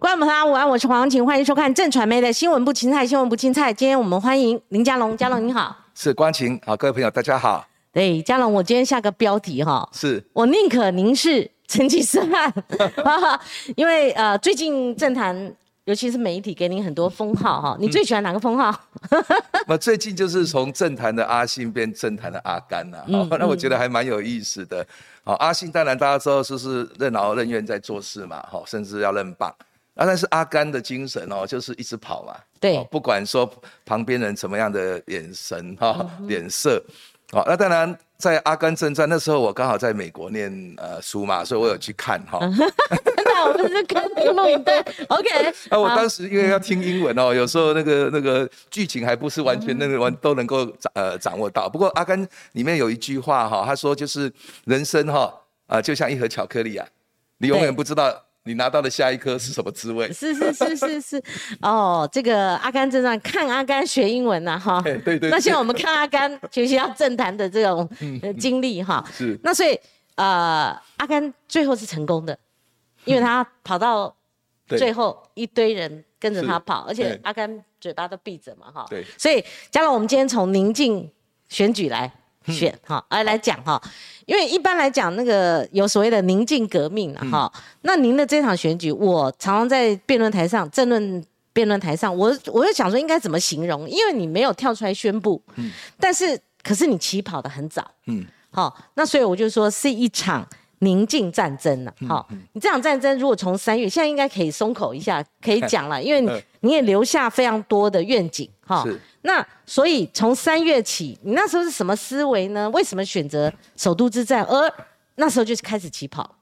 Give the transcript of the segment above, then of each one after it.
观众朋友午安，我是黄晴，欢迎收看正传媒的新闻不青菜，新闻不青菜。今天我们欢迎林佳龙，佳龙你好，是光晴，好，各位朋友大家好，对，佳龙，我今天下个标题哈，是我宁可您是成吉思汗，因为呃，最近政坛。尤其是媒体给你很多封号哈，你最喜欢哪个封号？那最近就是从政坛的阿信变政坛的阿甘呐，那我觉得还蛮有意思的。好，阿信当然大家知道就是任劳任怨在做事嘛，哈，甚至要任棒。啊，但是阿甘的精神哦，就是一直跑嘛，对，不管说旁边人怎么样的眼神哈、脸色。好，那当然在阿甘正传那时候，我刚好在美国念呃书嘛，所以我有去看哈。那我们是看那个录影带，OK。啊我当时因为要听英文哦，有时候那个那个剧情还不是完全那个完都能够掌呃掌握到。不过阿甘里面有一句话哈，他说就是人生哈啊就像一盒巧克力啊，你永远不知道。你拿到的下一颗是什么滋味？是是是是是，哦，这个《阿甘正传》看阿甘学英文呐，哈，对对。那现在我们看阿甘学习到政坛的这种经历哈，是。那所以呃，阿甘最后是成功的，因为他跑到最后一堆人跟着他跑，而且阿甘嘴巴都闭着嘛，哈。对。所以，加上我们今天从宁静选举来。选哈，来来讲哈，因为一般来讲，那个有所谓的宁静革命了哈。那您的这场选举，我常常在辩论台上、政论辩论台上，我我就想说应该怎么形容，因为你没有跳出来宣布，嗯，但是可是你起跑的很早，嗯，好，那所以我就说是一场宁静战争了，好，你这场战争如果从三月，现在应该可以松口一下，可以讲了，因为你也留下非常多的愿景，哈。那所以从三月起，你那时候是什么思维呢？为什么选择首都之战？而那时候就是开始起跑。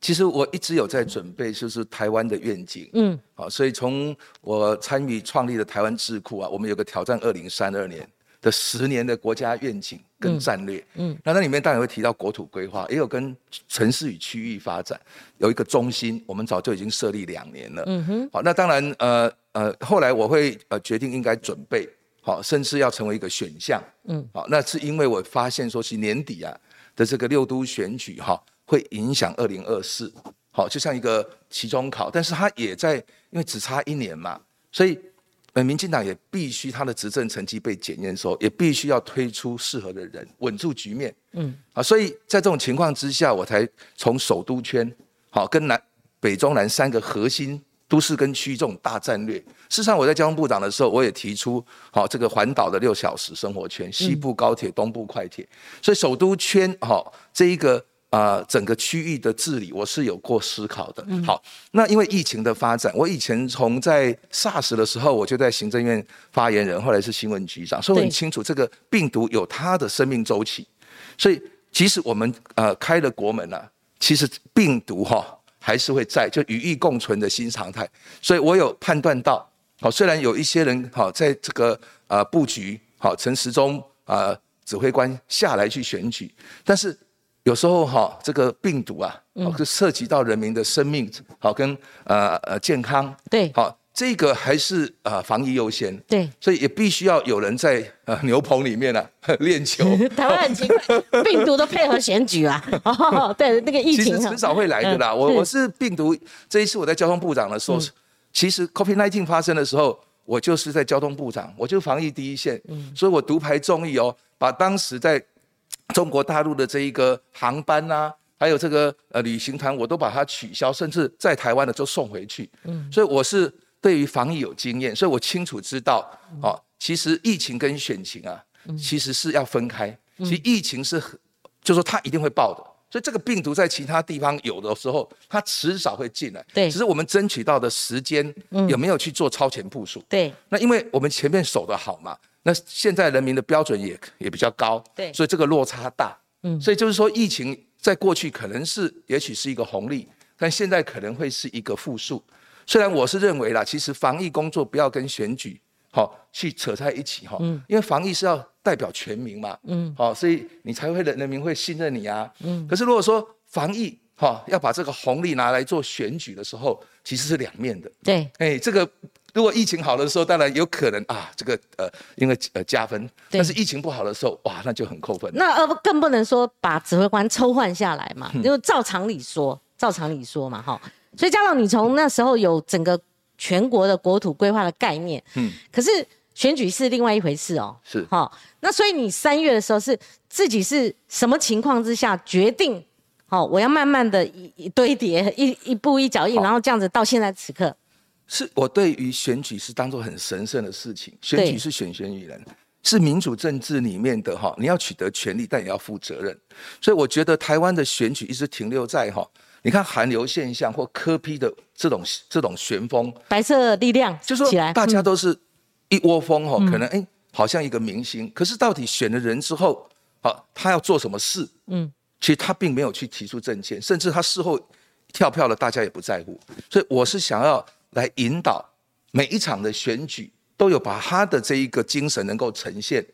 其实我一直有在准备，就是台湾的愿景。嗯，好，所以从我参与创立的台湾智库啊，我们有个挑战二零三二年的十年的国家愿景跟战略。嗯，那那里面当然会提到国土规划，也有跟城市与区域发展有一个中心，我们早就已经设立两年了。嗯哼，好，那当然呃。呃，后来我会呃决定应该准备好，甚至要成为一个选项。嗯，好，那是因为我发现说是年底啊的这个六都选举哈，会影响二零二四，好，就像一个期中考，但是它也在因为只差一年嘛，所以呃民进党也必须他的执政成绩被检验的时候，也必须要推出适合的人稳住局面。嗯，啊，所以在这种情况之下，我才从首都圈好跟南北中南三个核心。都市跟区这种大战略，事实上我在交通部长的时候，我也提出好这个环岛的六小时生活圈，西部高铁、东部快铁，所以首都圈哈这一个啊整个区域的治理，我是有过思考的。好，那因为疫情的发展，我以前从在 SARS 的时候，我就在行政院发言人，后来是新闻局长，所以我很清楚这个病毒有它的生命周期，所以即使我们呃开了国门了，其实病毒哈。还是会在就与疫共存的新常态，所以我有判断到，好，虽然有一些人好在这个呃布局好陈时中啊指挥官下来去选举，但是有时候哈这个病毒啊，是涉及到人民的生命好跟呃呃健康，对，好。这个还是啊防疫优先，对，所以也必须要有人在呃牛棚里面呢 练球。台湾很奇怪，病毒都配合选举啊。哦，对，那个疫情很少会来的啦。我我是病毒这一次我在交通部长的时候，其实 COVID-19 发生的时候，我就是在交通部长，我就防疫第一线，所以我独排众议哦，把当时在中国大陆的这一个航班呐，还有这个呃旅行团，我都把它取消，甚至在台湾的就送回去。嗯，所以我是。对于防疫有经验，所以我清楚知道，哦，其实疫情跟选情啊，其实是要分开。其实疫情是，就说它一定会爆的，所以这个病毒在其他地方有的时候，它迟早会进来。对，只是我们争取到的时间有没有去做超前部署？对。那因为我们前面守得好嘛，那现在人民的标准也也比较高，对，所以这个落差大。嗯。所以就是说，疫情在过去可能是也许是一个红利，但现在可能会是一个负数。虽然我是认为啦，其实防疫工作不要跟选举好去扯在一起哈，嗯，因为防疫是要代表全民嘛，嗯，好，所以你才会人人民会信任你啊，嗯。可是如果说防疫哈要把这个红利拿来做选举的时候，其实是两面的，对，哎，这个如果疫情好的时候，当然有可能啊，这个呃因为呃加分，但是疫情不好的时候，哇，那就很扣分。那呃更不能说把指挥官抽换下来嘛，因为照常理说，照常理说嘛，哈。所以嘉龙，你从那时候有整个全国的国土规划的概念，嗯，可是选举是另外一回事哦，是哈。那所以你三月的时候是自己是什么情况之下决定？好，我要慢慢的一一堆叠，一一步一脚印，然后这样子到现在此刻，是我对于选举是当做很神圣的事情，选举是选选举人。是民主政治里面的哈，你要取得权利，但也要负责任。所以我觉得台湾的选举一直停留在哈，你看韩流现象或科批的这种这种旋风，白色力量，就说大家都是一窝蜂哈，可能哎，好像一个明星，可是到底选了人之后，好，他要做什么事？嗯，其实他并没有去提出政见，甚至他事后跳票了，大家也不在乎。所以我是想要来引导每一场的选举。都有把他的这一个精神能够呈现，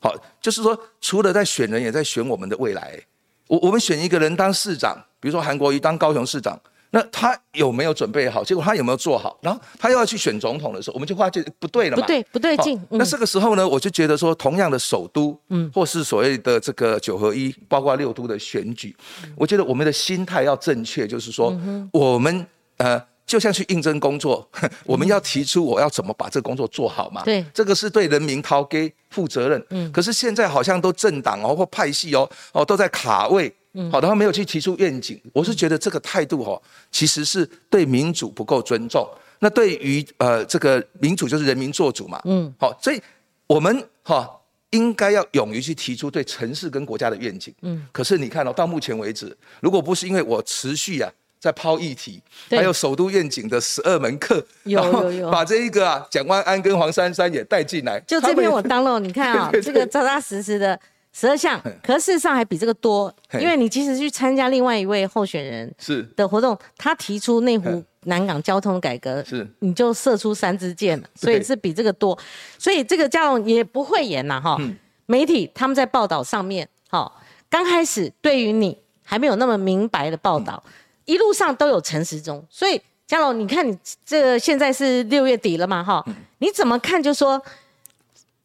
好，就是说，除了在选人，也在选我们的未来。我我们选一个人当市长，比如说韩国瑜当高雄市长，那他有没有准备好？结果他有没有做好？然后他又要去选总统的时候，我们就发现不对了嘛？不对，不对劲。那这个时候呢，我就觉得说，同样的首都，嗯，或是所谓的这个九合一，包括六都的选举，我觉得我们的心态要正确，就是说，我们呃。就像去应征工作，我们要提出我要怎么把这个工作做好嘛？对，这个是对人民掏给负责任。嗯，可是现在好像都政党哦或派系哦哦都在卡位，嗯，好，然后没有去提出愿景。我是觉得这个态度哦，其实是对民主不够尊重。那对于呃这个民主就是人民做主嘛，嗯，好，所以我们哈应该要勇于去提出对城市跟国家的愿景。嗯，可是你看哦，到目前为止，如果不是因为我持续啊。在抛议题，还有首都愿景的十二门课，有有有，把这一个啊，蒋万安跟黄珊珊也带进来。就这边我当了，你看啊，这个扎扎实实的十二项，可事实上还比这个多，因为你即使去参加另外一位候选人是。的活动，他提出内湖南港交通改革，是。你就射出三支箭了，所以是比这个多，所以这个嘉龙也不会演呐哈。媒体他们在报道上面，好，刚开始对于你还没有那么明白的报道。一路上都有陈时中，所以嘉龙，你看你这现在是六月底了嘛，哈，你怎么看？就说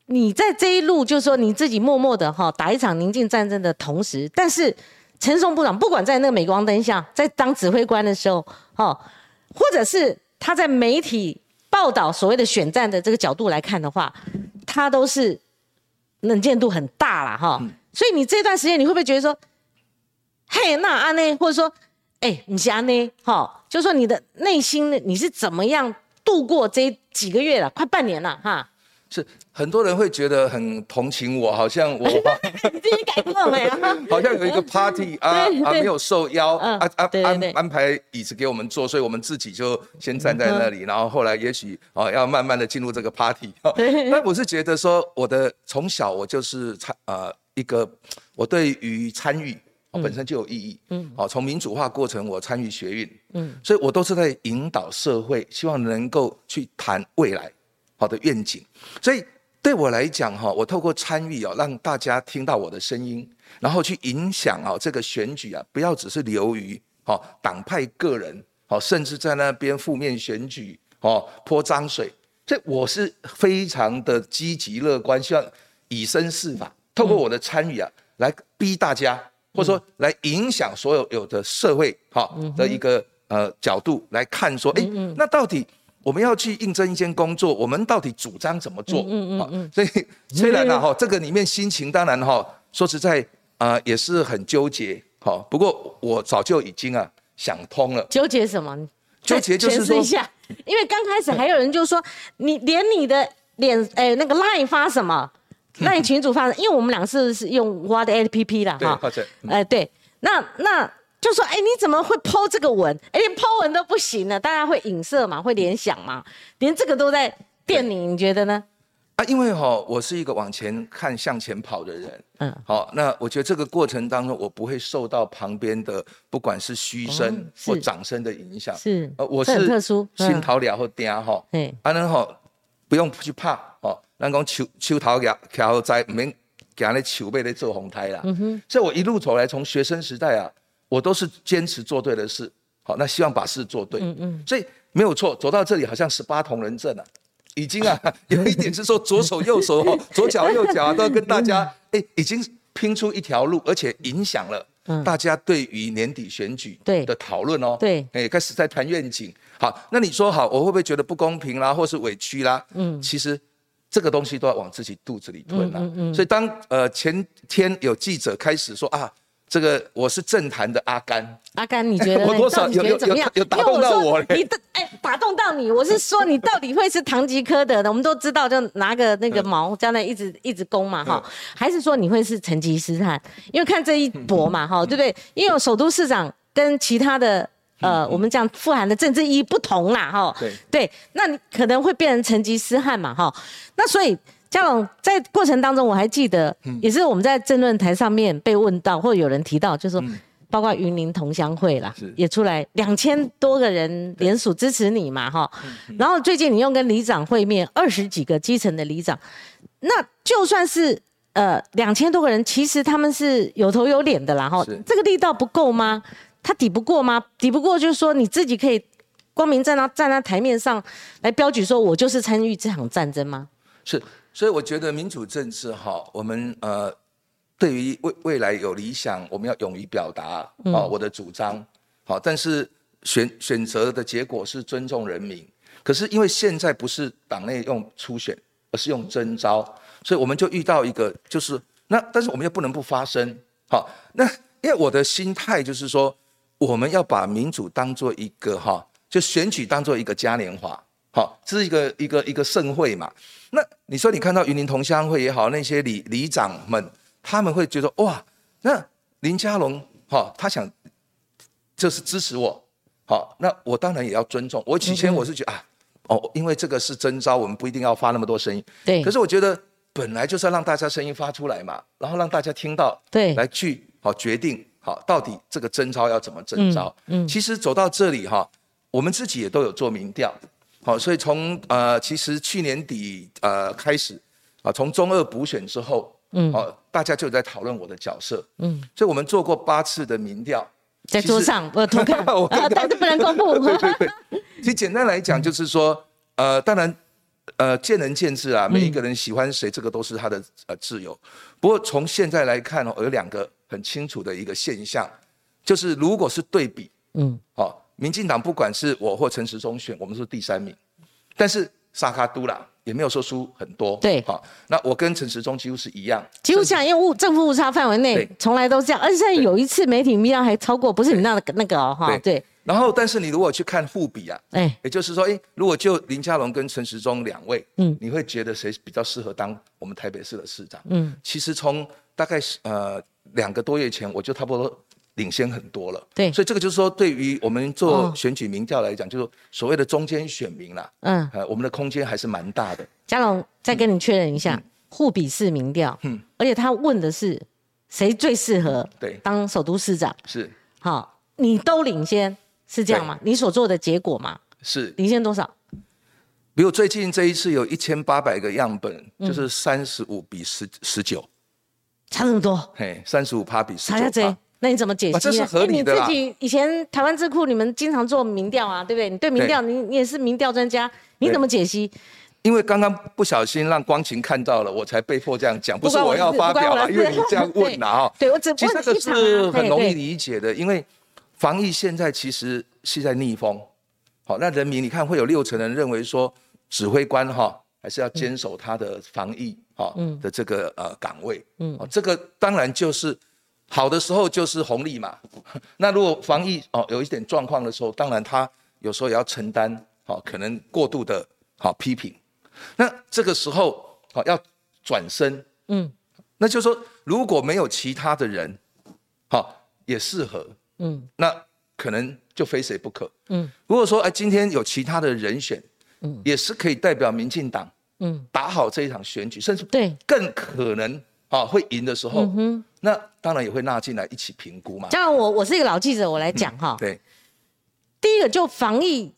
你在这一路，就说你自己默默的哈打一场宁静战争的同时，但是陈松部长不管在那个镁光灯下，在当指挥官的时候，哈，或者是他在媒体报道所谓的选战的这个角度来看的话，他都是能见度很大了哈。所以你这段时间你会不会觉得说，嘿，那安内，或者说？哎，你家呢？哈，就说你的内心，你是怎么样度过这几个月了？快半年了，哈。是很多人会觉得很同情我，好像我你自己改过没有？好像有一个 party 啊啊，没有受邀啊啊安安排椅子给我们坐，所以我们自己就先站在那里，然后后来也许啊要慢慢的进入这个 party。但我是觉得说，我的从小我就是参呃一个，我对于参与。本身就有意义，嗯，好，从民主化过程我参与学运，嗯，所以我都是在引导社会，希望能够去谈未来好的愿景。所以对我来讲，哈，我透过参与哦，让大家听到我的声音，然后去影响啊这个选举啊，不要只是流于好党派个人，好，甚至在那边负面选举，哦泼脏水。所以我是非常的积极乐观，希望以身试法，透过我的参与啊，来逼大家。或者说来影响所有有的社会哈的一个呃角度来看说，哎，那到底我们要去应征一间工作，我们到底主张怎么做？嗯嗯嗯。所以虽然呢哈，这个里面心情当然哈，说实在啊也是很纠结哈。不过我早就已经啊想通了。纠结什么？纠结就是说，因为刚开始还有人就说，你连你的脸哎那个 line 发什么？那你群主发，因为我们两个是是用挖的 A P P 啦，哈，哎对，那那就说，哎你怎么会抛这个文？哎连抛文都不行呢？大家会影射嘛，会联想嘛，连这个都在电你，你觉得呢？啊，因为哈，我是一个往前看、向前跑的人，嗯，好，那我觉得这个过程当中，我不会受到旁边的不管是嘘声或掌声的影响，是，呃，我是特殊，心头了或嗲哈，嗯，啊，然后不用去怕，哦。咱讲树树头夹徛在唔免行咧树尾咧做红胎啦，所以我一路走来，从学生时代啊，我都是坚持做对的事，好，那希望把事做对，嗯嗯，所以没有错，走到这里好像十八铜人阵啊，已经啊有一点是说左手右手哦，左脚右脚啊，都要跟大家哎，已经拼出一条路，而且影响了大家对于年底选举对。的讨论哦，对，哎，开始在谈愿景。好，那你说好，我会不会觉得不公平啦，或是委屈啦？嗯，其实这个东西都要往自己肚子里吞啊。嗯嗯。所以当呃前天有记者开始说啊。这个我是政坛的阿甘，阿甘，你觉得我多少有有有有打动到我？你的哎，打动到你，我是说你到底会是唐吉诃德的？我们都知道，就拿个那个矛在那一直一直攻嘛，哈，还是说你会是成吉思汗？因为看这一搏嘛，哈，对不对？因为首都市长跟其他的呃，我们讲富含的政治意义不同啦，哈，对。对，那你可能会变成成吉思汗嘛，哈，那所以。嘉龙在过程当中，我还记得，也是我们在争论台上面被问到，或者有人提到，就是说，包括云林同乡会啦，也出来两千多个人联署支持你嘛，哈。然后最近你又跟里长会面，二十几个基层的里长，那就算是呃两千多个人，其实他们是有头有脸的啦，哈。这个力道不够吗？他抵不过吗？抵不过就是说你自己可以光明正大站在台面上来标举说，我就是参与这场战争吗？是。所以我觉得民主政治哈，我们呃，对于未未来有理想，我们要勇于表达啊我的主张，好，但是选选择的结果是尊重人民。可是因为现在不是党内用初选，而是用征召，所以我们就遇到一个就是那，但是我们又不能不发声，好，那因为我的心态就是说，我们要把民主当做一个哈，就选举当做一个嘉年华。好，这是一个一个一个盛会嘛？那你说你看到云林同乡会也好，那些里里长们，他们会觉得哇，那林佳龙哈，他想就是支持我，好，那我当然也要尊重。我以前我是觉得啊，哦，因为这个是征召，我们不一定要发那么多声音。对。可是我觉得本来就是要让大家声音发出来嘛，然后让大家听到，对，来去好决定好到底这个征招要怎么征招。嗯。其实走到这里哈，我们自己也都有做民调。好，所以从呃，其实去年底呃开始，啊，从中二补选之后，嗯，哦，大家就在讨论我的角色，嗯，所以我们做过八次的民调，在桌上 我偷看，但是不能公布。对对对，其实简单来讲就是说，呃，当然，呃，见仁见智啊，每一个人喜欢谁，这个都是他的呃自由。不过从现在来看哦，有两个很清楚的一个现象，就是如果是对比，嗯，好。民进党不管是我或陈时中选，我们是第三名，但是萨卡都啦也没有说输很多。对，好，那我跟陈时中几乎是一样，几乎像因为误正负误差范围内，从来都这样。而且现在有一次媒体民调还超过，不是你那个那个哦哈。对。然后，但是你如果去看互比啊，哎，也就是说，哎，如果就林佳龙跟陈时中两位，嗯，你会觉得谁比较适合当我们台北市的市长？嗯，其实从大概呃两个多月前，我就差不多。领先很多了，对，所以这个就是说，对于我们做选举民调来讲，就是所谓的中间选民啦，嗯，呃，我们的空间还是蛮大的。嘉龙，再跟你确认一下，互比式民调，嗯，而且他问的是谁最适合对。当首都市长，是，好，你都领先，是这样吗？你所做的结果吗？是。领先多少？比如最近这一次有一千八百个样本，就是三十五比十十九，差这么多？嘿，三十五趴比十九。那你怎么解析？这是合理的你自己以前台湾智库你们经常做民调啊，对不对？你对民调，你你也是民调专家，你怎么解析？因为刚刚不小心让光晴看到了，我才被迫这样讲，不是我要发表啊，因为你这样问了哈。对我只其实这个是很容易理解的，因为防疫现在其实是在逆风。好，那人民你看会有六成人认为说指挥官哈还是要坚守他的防疫哈的这个呃岗位。嗯，这个当然就是。好的时候就是红利嘛，那如果防疫哦有一点状况的时候，当然他有时候也要承担好可能过度的好批评，那这个时候好要转身，嗯，那就是说如果没有其他的人好也适合，嗯，那可能就非谁不可，嗯，如果说哎今天有其他的人选，嗯，也是可以代表民进党，嗯，打好这一场选举，甚至对更可能。啊，会赢的时候，那当然也会纳进来一起评估嘛。当然，我我是一个老记者，我来讲哈。对，第一个就防疫，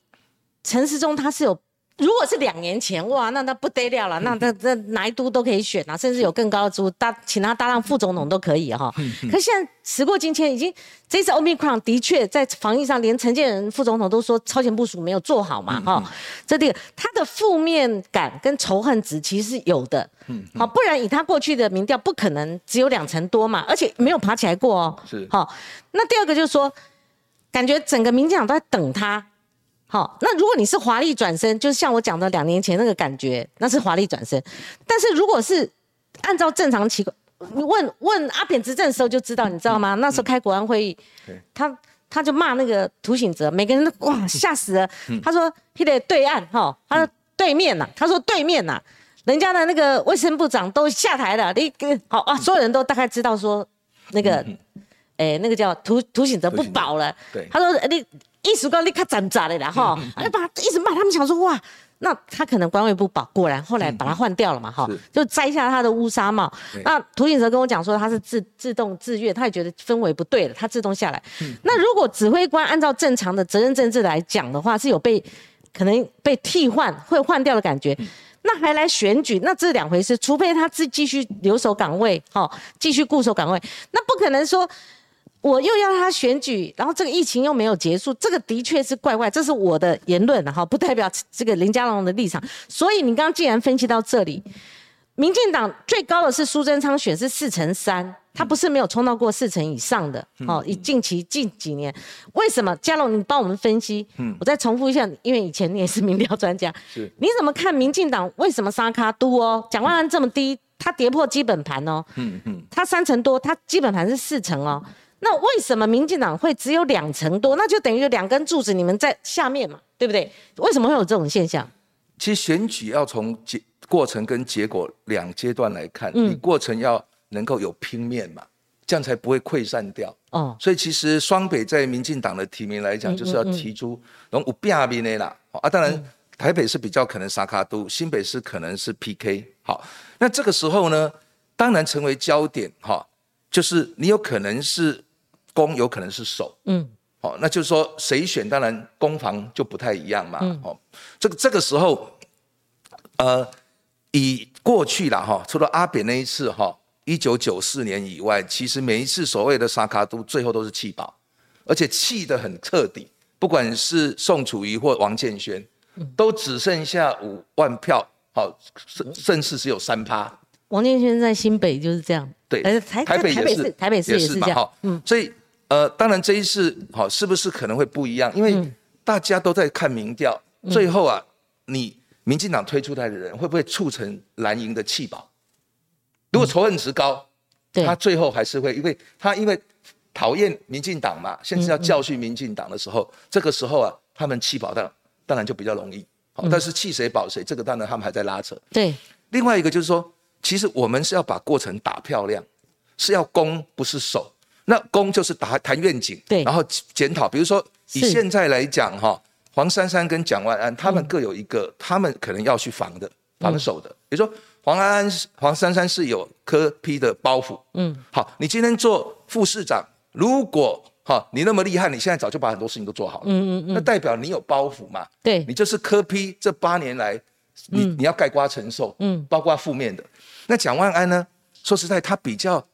陈时中他是有如果是两年前，哇，那那不得了了，那那那哪一都都可以选啊，甚至有更高的租搭，请他搭档副总统都可以哈。可现在时过境迁，已经这次 Omicron 的确在防疫上，连陈建仁副总统都说超前部署没有做好嘛哈。这个他的负面感跟仇恨值其实是有的，好，不然以他过去的民调，不可能只有两成多嘛，而且没有爬起来过哦。是好，那第二个就是说，感觉整个民进党都在等他。好，那如果你是华丽转身，就是像我讲的两年前那个感觉，那是华丽转身。但是如果是按照正常情况，你问问阿扁执政的时候就知道，你知道吗？那时候开国安会议，他他就骂那个涂醒哲，每个人都哇吓死了。他说：“他得对岸哈，他说对面呐，他说对面呐，人家的那个卫生部长都下台了，你好啊，所有人都大概知道说那个，哎，那个叫涂涂醒哲不保了。他说你。”一时高立刻斩炸的啦哈，哎把一直骂他们想说哇，那他可能官位不保，果然后来把他换掉了嘛哈，就摘下他的乌纱帽。那涂景泽跟我讲说他是自自动自愿，他也觉得氛围不对了，他自动下来。那如果指挥官按照正常的责任政治来讲的话，是有被可能被替换会换掉的感觉，那还来选举，那这是两回事。除非他自继续留守岗位，哈，继续固守岗位，那不可能说。我又要他选举，然后这个疫情又没有结束，这个的确是怪怪。这是我的言论哈，不代表这个林佳龙的立场。所以你刚刚既然分析到这里，民进党最高的是苏贞昌选是四成三，他不是没有冲到过四成以上的。哦，以近期近几年，为什么？佳龙，你帮我们分析。嗯，我再重复一下，因为以前你也是民调专家。是，你怎么看民进党为什么沙卡都哦？蒋万安这么低，他跌破基本盘哦。嗯嗯，他三成多，他基本盘是四成哦。那为什么民进党会只有两成多？那就等于就两根柱子，你们在下面嘛，对不对？为什么会有这种现象？其实选举要从结过程跟结果两阶段来看，你过程要能够有拼面嘛，这样才不会溃散掉。哦，所以其实双北在民进党的提名来讲，就是要提出然后五变阿的啦。啊，当然台北是比较可能沙卡都，新北是可能是 PK。好，那这个时候呢，当然成为焦点哈，就是你有可能是。攻有可能是守，嗯，好，那就是说谁选，当然攻防就不太一样嘛，哦，这个这个时候，呃，以过去了哈，除了阿扁那一次哈，一九九四年以外，其实每一次所谓的沙卡都最后都是弃保，而且气得很彻底，不管是宋楚瑜或王建轩，都只剩下五万票，好，甚甚至只有三趴。王建轩在新北就是这样，对，台台北也是，台北市也是这样，嗯，所以。呃，当然这一次好，是不是可能会不一样？因为大家都在看民调，最后啊，你民进党推出来的人会不会促成蓝营的弃保？如果仇恨值高，他最后还是会，因为他因为讨厌民进党嘛，现在要教训民进党的时候，这个时候啊，他们弃保当当然就比较容易。好，但是弃谁保谁，这个当然他们还在拉扯。对，另外一个就是说，其实我们是要把过程打漂亮，是要攻不是守。那攻就是打谈愿景，对，然后检讨。比如说以现在来讲哈，黄珊珊跟蒋万安他们各有一个，他们可能要去防的、防守的。比如说黄安安、黄珊珊是有科批的包袱，嗯，好，你今天做副市长，如果哈你那么厉害，你现在早就把很多事情都做好了，嗯嗯嗯，那代表你有包袱嘛？对，你就是科批这八年来，你你要盖瓜承受，嗯，包括负面的。那蒋万安呢？说实在，他比较。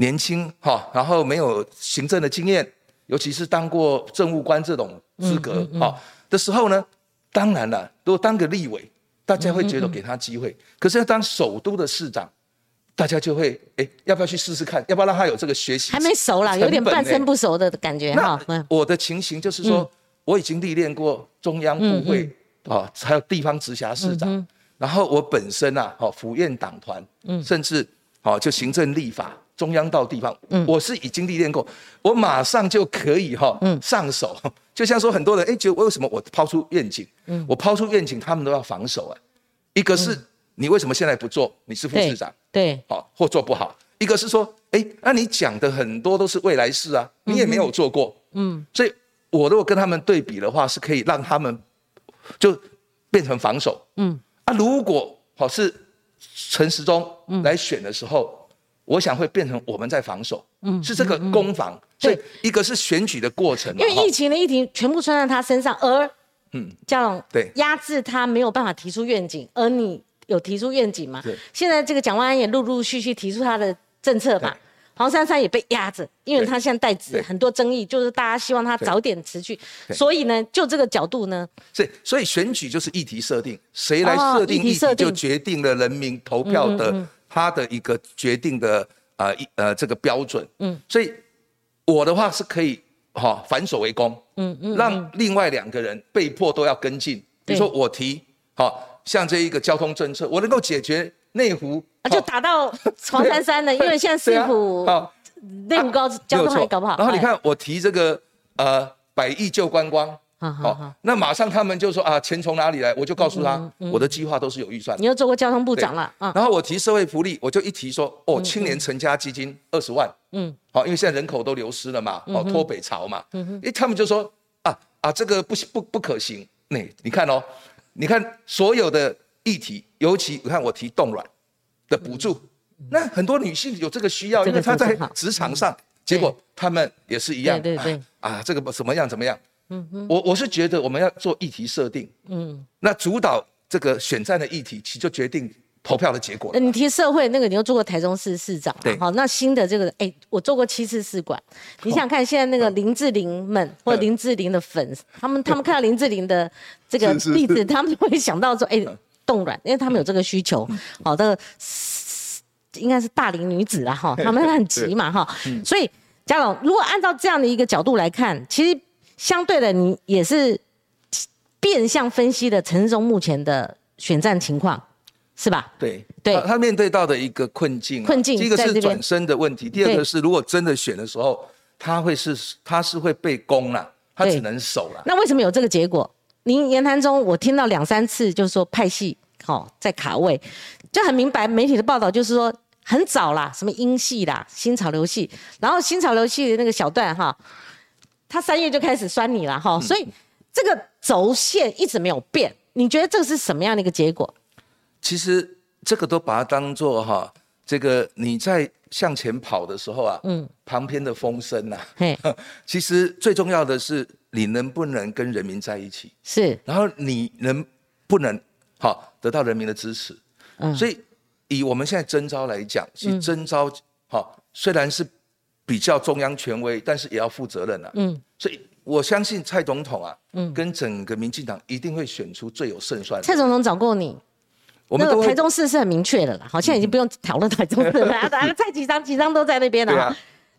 年轻哈，然后没有行政的经验，尤其是当过政务官这种资格哈的时候呢，当然了，如果当个立委，大家会觉得给他机会。可是要当首都的市长，大家就会哎，要不要去试试看？要不要让他有这个学习？还没熟啦，有点半生不熟的感觉哈。我的情形就是说，我已经历练过中央部会啊，还有地方直辖市长，然后我本身啊，哦，府院党团，甚至哦，就行政立法。中央到地方，我是已经历练过，我马上就可以哈上手。就像说很多人哎，觉得为什么我抛出愿景，我抛出愿景，他们都要防守啊。一个是你为什么现在不做？你是副市长，对，好或做不好。一个是说，哎，那你讲的很多都是未来事啊，你也没有做过，嗯，所以我如果跟他们对比的话，是可以让他们就变成防守，嗯啊，如果好是陈时中来选的时候。我想会变成我们在防守，嗯，是这个攻防，所以一个是选举的过程，因为疫情的议题全部穿在他身上，而嗯，嘉龙，对，压制他没有办法提出愿景，而你有提出愿景吗？对。现在这个蒋万安也陆陆续续提出他的政策嘛，黄珊珊也被压着，因为他现在代职很多争议，就是大家希望他早点辞去。所以呢，就这个角度呢，所以所以选举就是议题设定，谁来设定议题，就决定了人民投票的他的一个决定的呃一呃这个标准。嗯。所以我的话是可以。哦，反手为攻，嗯嗯，让另外两个人被迫都要跟进。比如说我提，好像这一个交通政策，我能够解决内湖，啊就打到黄珊珊了，因为现在市府内湖高交通还搞不好。然后你看我提这个呃百亿救观光。好，那马上他们就说啊，钱从哪里来？我就告诉他，我的计划都是有预算。你又做过交通部长了，然后我提社会福利，我就一提说，哦，青年成家基金二十万，嗯，好，因为现在人口都流失了嘛，哦，脱北潮嘛，嗯哼，他们就说啊啊，这个不不不可行。那你看哦，你看所有的议题，尤其你看我提冻卵的补助，那很多女性有这个需要，因为她在职场上，结果他们也是一样，对对对，啊，这个怎么样怎么样。嗯哼，我我是觉得我们要做议题设定，嗯，那主导这个选战的议题，其实就决定投票的结果。你提社会那个，你又做过台中市市长，对，好，那新的这个，哎，我做过七次市管，你想看现在那个林志玲们或林志玲的粉，他们他们看到林志玲的这个例子，他们会想到说，哎，冻卵，因为他们有这个需求，好的，应该是大龄女子啦，哈，他们很急嘛，哈，所以嘉龙，如果按照这样的一个角度来看，其实。相对的，你也是变相分析的陈世忠目前的选战情况，是吧？对对，他面对到的一个困境，困境，第一个是转身的问题，第二个是如果真的选的时候，他会是他是会被攻了，他只能守了。那为什么有这个结果？您言谈中我听到两三次，就是说派系好在卡位，就很明白。媒体的报道就是说很早啦，什么英系啦、新潮流系，然后新潮流系的那个小段哈。他三月就开始酸你了哈，所以这个轴线一直没有变。你觉得这个是什么样的一个结果？其实这个都把它当做哈，这个你在向前跑的时候啊，嗯，旁边的风声呐，嘿，其实最重要的是你能不能跟人民在一起，是，然后你能不能好得到人民的支持，嗯，所以以我们现在征招来讲，其实征招好虽然是。比较中央权威，但是也要负责任啊。嗯，所以我相信蔡总统啊，嗯，跟整个民进党一定会选出最有胜算。蔡总统找过你，我们台中市是很明确的了，好，现在已经不用讨论台中市了，蔡几张几张都在那边了。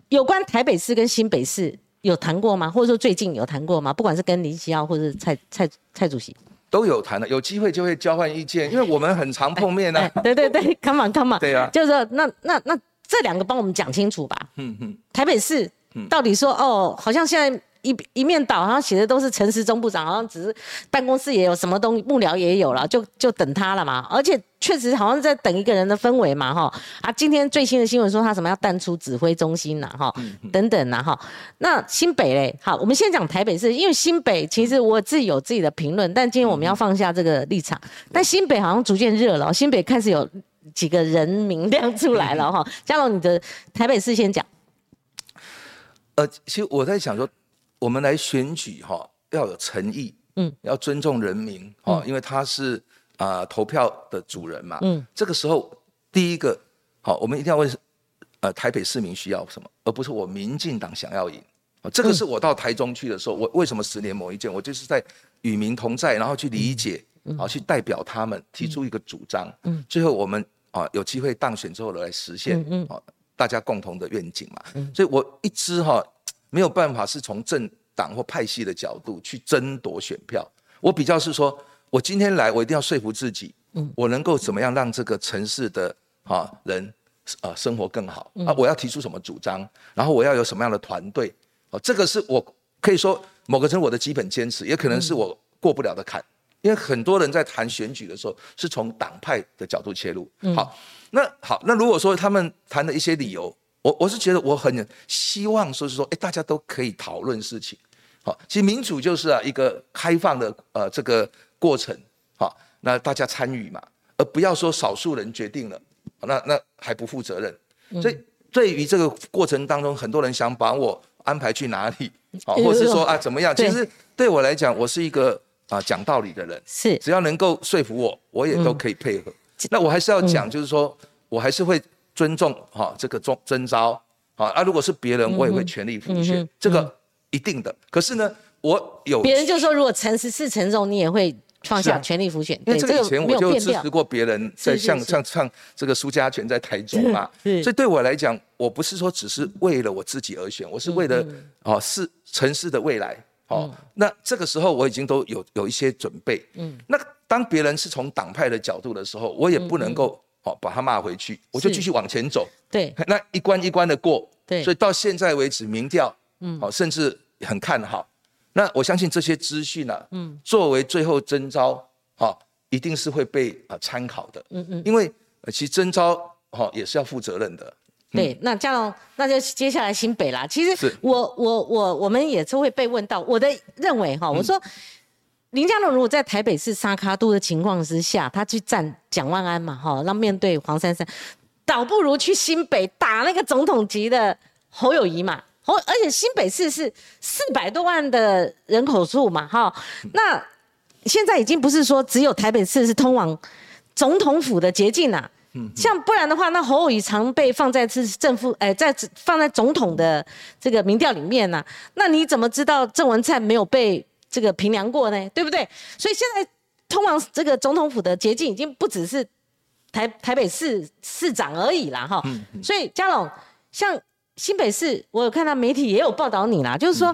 有关台北市跟新北市有谈过吗？或者说最近有谈过吗？不管是跟林奇耀或者是蔡蔡蔡主席，都有谈的，有机会就会交换意见，因为我们很常碰面呢。对对对，come on come on，对啊，就是说那那那。这两个帮我们讲清楚吧。嗯嗯，台北市到底说哦，好像现在一一面倒，好像写的都是陈时中部长，好像只是办公室也有什么东幕僚也有了，就就等他了嘛。而且确实好像在等一个人的氛围嘛，哈啊。今天最新的新闻说他什么要淡出指挥中心了，哈，等等呐，哈。那新北嘞，好，我们先讲台北市，因为新北其实我自己有自己的评论，但今天我们要放下这个立场。但新北好像逐渐热了，新北开始有。几个人名亮出来了哈，嘉龙，你的台北市先讲。呃，其实我在想说，我们来选举哈，要有诚意，嗯，要尊重人民哈，因为他是啊投票的主人嘛，嗯，这个时候第一个好，我们一定要问，呃，台北市民需要什么，而不是我民进党想要赢。这个是我到台中去的时候，我为什么十年磨一剑？我就是在与民同在，然后去理解，然后去代表他们提出一个主张，嗯，最后我们。啊，有机会当选之后来实现啊，大家共同的愿景嘛。所以我一直哈没有办法是从政党或派系的角度去争夺选票。我比较是说，我今天来，我一定要说服自己，我能够怎么样让这个城市的啊人啊生活更好啊？我要提出什么主张，然后我要有什么样的团队啊？这个是我可以说某个程度我的基本坚持，也可能是我过不了的坎。因为很多人在谈选举的时候，是从党派的角度切入。好，那好，那如果说他们谈的一些理由，我我是觉得我很希望说是说，哎，大家都可以讨论事情。好，其实民主就是啊一个开放的呃这个过程。好，那大家参与嘛，而不要说少数人决定了，那那还不负责任。所以对于这个过程当中，很多人想把我安排去哪里，好，或是说啊怎么样？其实对我来讲，我是一个。啊讲道理的人，是。只要能够说服我，我也都可以配合。那我还是要讲，就是说我还是会尊重哈这个中征招啊啊，如果是别人，我也会全力辅选，这个一定的。可是呢，我有别人就说，如果陈实是陈重，你也会。放下全力辅选，因为这个以前我就支持过别人，在像像像这个苏家全在台中嘛，所以对我来讲，我不是说只是为了我自己而选，我是为了哦是城市的未来哦。那这个时候我已经都有有一些准备，嗯，那当别人是从党派的角度的时候，我也不能够哦把他骂回去，我就继续往前走，对，那一关一关的过，对，所以到现在为止，民调，嗯，哦，甚至很看好。那我相信这些资讯呢，嗯，作为最后征招，哈，一定是会被啊参考的，嗯嗯，因为其实征招哈也是要负责任的。对，那这样那就接下来新北啦。其实我我我我们也是会被问到，我的认为哈，我说林佳龙如果在台北市沙卡都的情况之下，他去站蒋万安嘛，哈，那面对黄珊珊，倒不如去新北打那个总统级的侯友谊嘛。侯，而且新北市是四百多万的人口数嘛，哈，那现在已经不是说只有台北市是通往总统府的捷径啦。嗯，像不然的话，那侯友宜常被放在是政府，哎，在放在总统的这个民调里面呢，那你怎么知道郑文灿没有被这个评量过呢？对不对？所以现在通往这个总统府的捷径已经不只是台台北市市长而已啦，哈。所以嘉龙像。新北市，我有看到媒体也有报道你啦，就是说，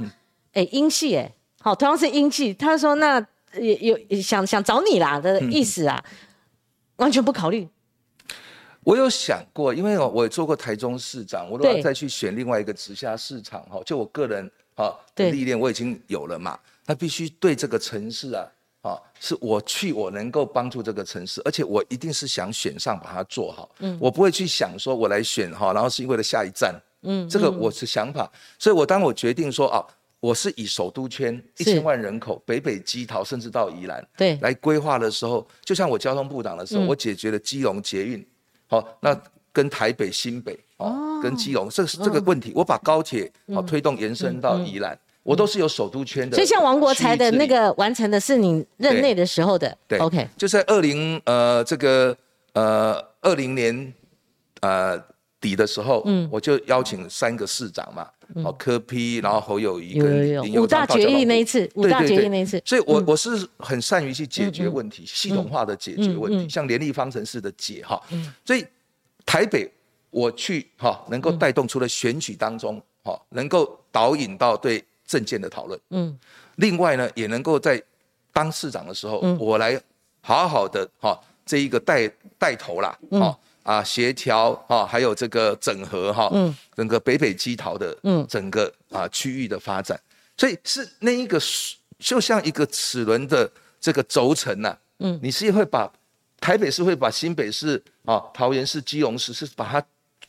哎，英系，哎，好，同样是英系，他说那也有想想找你啦的意思啊，完全不考虑。我有想过，因为我也做过台中市长，我如果再去选另外一个直辖市场哈，就我个人哈历练我已经有了嘛，那必须对这个城市啊，啊，是我去我能够帮助这个城市，而且我一定是想选上把它做好，嗯，我不会去想说我来选哈，然后是因为了下一站。嗯，这个我是想法，所以我当我决定说啊，我是以首都圈一千万人口，北北基桃，甚至到宜兰，对，来规划的时候，就像我交通部长的时候，我解决了基隆捷运，好，那跟台北新北，哦，跟基隆这是这个问题，我把高铁哦推动延伸到宜兰，我都是有首都圈的。所以像王国才的那个完成的是你任内的时候的，对，OK，就在二零呃这个呃二零年呃。底的时候，嗯，我就邀请三个市长嘛，好柯批，然后侯友谊跟林五大决议那一次，五大决议那一次，所以我我是很善于去解决问题，系统化的解决问题，像联立方程式的解哈，所以台北我去哈，能够带动除了选举当中哈，能够导引到对政见的讨论，嗯，另外呢，也能够在当市长的时候，我来好好的哈，这一个带带头啦，哈。啊，协调哈，还有这个整合哈，嗯，整个北北基桃的，嗯，整个啊区域的发展，所以是那一个就像一个齿轮的这个轴承呐，嗯，你是会把台北市会把新北市啊、桃园市、基隆市是把它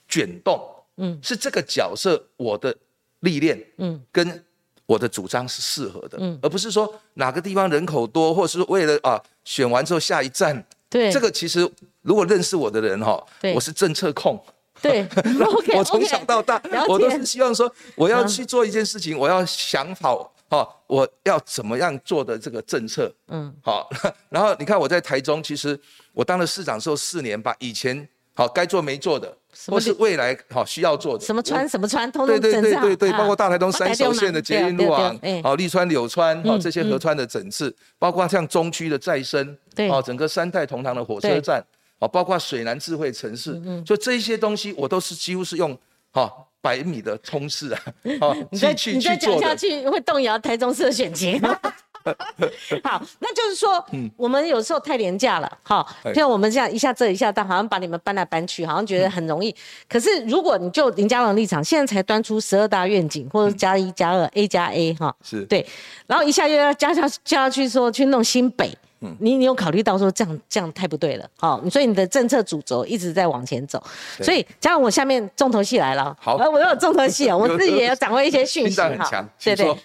卷动，嗯，是这个角色我的历练，嗯，跟我的主张是适合的，嗯，而不是说哪个地方人口多，或者是为了啊选完之后下一站。对，这个其实如果认识我的人哈，我是政策控。对，我从小到大，我都是希望说，我要去做一件事情，我要想好哈，我要怎么样做的这个政策。嗯，好，然后你看我在台中，其实我当了市长之后四年，把以前好该做没做的。或是未来好需要做的，什么川什么川，通通对对对对对，包括大台东三轴线的捷运路网，好立川柳川，好这些河川的整治，包括像中区的再生，对，哦整个三代同堂的火车站，哦包括水南智慧城市，就这些东西我都是几乎是用哈百米的冲刺啊，哦 去去你再讲下去会动摇台中市的选情。好，那就是说，嗯，我们有时候太廉价了，哈，像我们这样一下这一下但好像把你们搬来搬去，好像觉得很容易。可是如果你就林佳龙立场，现在才端出十二大愿景，或者加一加二 A 加 A，哈，是。对，然后一下又要加上加下去说去弄新北，嗯，你你有考虑到说这样这样太不对了，好，所以你的政策主轴一直在往前走，所以加上我下面重头戏来了，好，我有重头戏啊，我自己也要掌握一些讯息 哈，对对。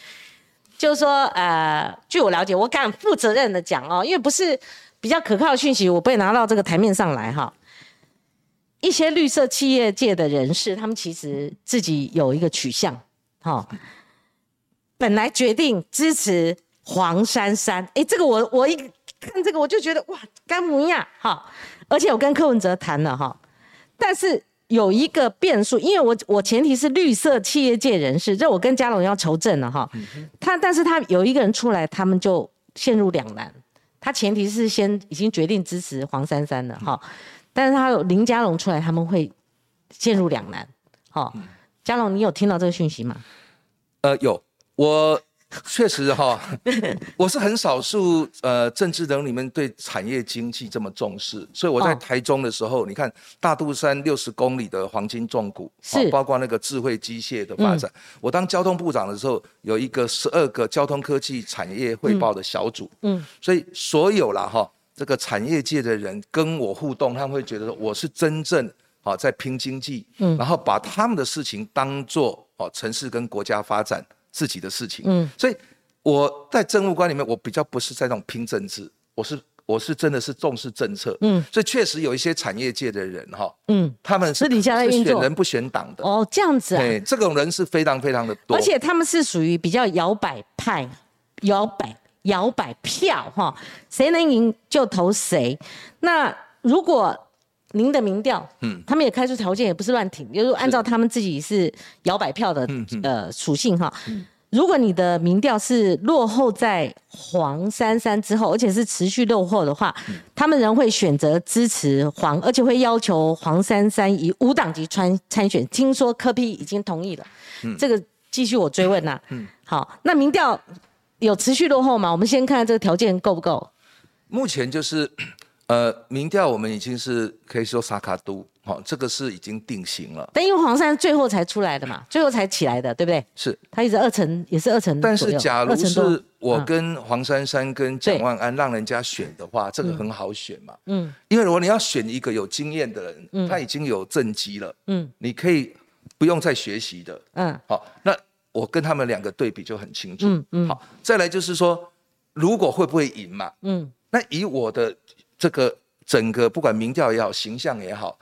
就是说，呃，据我了解，我敢负责任的讲哦，因为不是比较可靠的讯息，我被拿到这个台面上来哈。一些绿色企业界的人士，他们其实自己有一个取向，哈，本来决定支持黄珊珊。哎，这个我我一看这个我就觉得哇，干母呀，哈！而且我跟柯文哲谈了哈，但是有一个变数，因为我我前提是绿色企业界人士，这我跟嘉龙要求证了哈。他但是他有一个人出来，他们就陷入两难。他前提是先已经决定支持黄珊珊了哈，但是他有林嘉龙出来，他们会陷入两难。好，嘉龙，你有听到这个讯息吗？呃，有，我 确实哈，我是很少数呃政治人物里面对产业经济这么重视，所以我在台中的时候，你看大肚山六十公里的黄金重谷，是包括那个智慧机械的发展。我当交通部长的时候，有一个十二个交通科技产业汇报的小组，嗯，所以所有啦哈，这个产业界的人跟我互动，他们会觉得说我是真正啊在拼经济，嗯，然后把他们的事情当做。哦，城市跟国家发展自己的事情，嗯，所以我在政务官里面，我比较不是在那种拼政治，我是我是真的是重视政策，嗯，所以确实有一些产业界的人哈，嗯，他们是底下在选人不选党的，哦，这样子啊，这种人是非常非常的多，而且他们是属于比较摇摆派，摇摆摇摆票哈，谁能赢就投谁，那如果。您的民调，嗯，他们也开出条件，也不是乱挺，就是按照他们自己是摇摆票的呃属性哈。如果你的民调是落后在黄珊珊之后，而且是持续落后的话，他们仍会选择支持黄，而且会要求黄珊珊以无党籍参参选。听说柯批已经同意了，这个继续我追问呐。嗯，好，那民调有持续落后吗？我们先看看这个条件够不够。目前就是。呃，民调我们已经是可以说萨卡都，好，这个是已经定型了。但因为黄山最后才出来的嘛，最后才起来的，对不对？是，他一直二层，也是二层。但是假如是我跟黄珊珊跟蒋万安让人家选的话，这个很好选嘛。嗯。因为如果你要选一个有经验的人，他已经有政绩了，嗯，你可以不用再学习的，嗯。好，那我跟他们两个对比就很清楚。嗯嗯。好，再来就是说，如果会不会赢嘛？嗯。那以我的。这个整个不管民调也好，形象也好，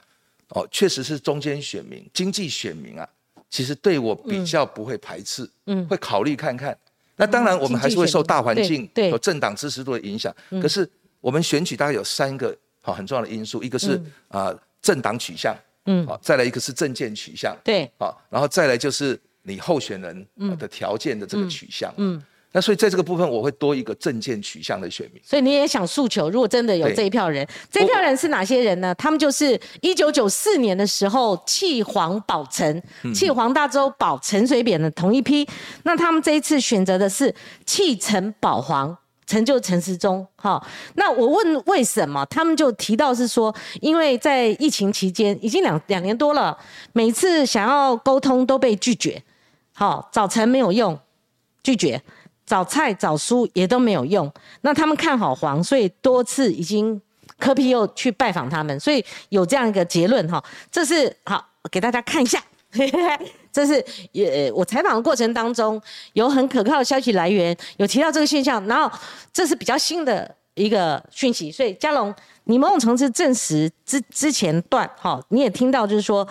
哦，确实是中间选民、经济选民啊，其实对我比较不会排斥，嗯，会考虑看看。那当然，我们还是会受大环境、有政党支持度的影响。可是我们选举大概有三个好很重要的因素，一个是啊政党取向，嗯，好，再来一个是政见取向，对，好，然后再来就是你候选人的条件的这个取向，嗯。那所以在这个部分，我会多一个政见取向的选民。所以你也想诉求，如果真的有这一票人，这一票人是哪些人呢？他们就是一九九四年的时候弃黄保陈、弃黄大州保陈水扁的同一批。那他们这一次选择的是弃陈保黄，成就陈时中。好，那我问为什么？他们就提到是说，因为在疫情期间已经两两年多了，每次想要沟通都被拒绝。好，早晨没有用，拒绝。找菜找书也都没有用，那他们看好黄，所以多次已经柯皮又去拜访他们，所以有这样一个结论哈。这是好给大家看一下，这是也我采访的过程当中有很可靠的消息来源，有提到这个现象，然后这是比较新的一个讯息，所以嘉龙，你某种程度证实之之前段哈，你也听到就是说。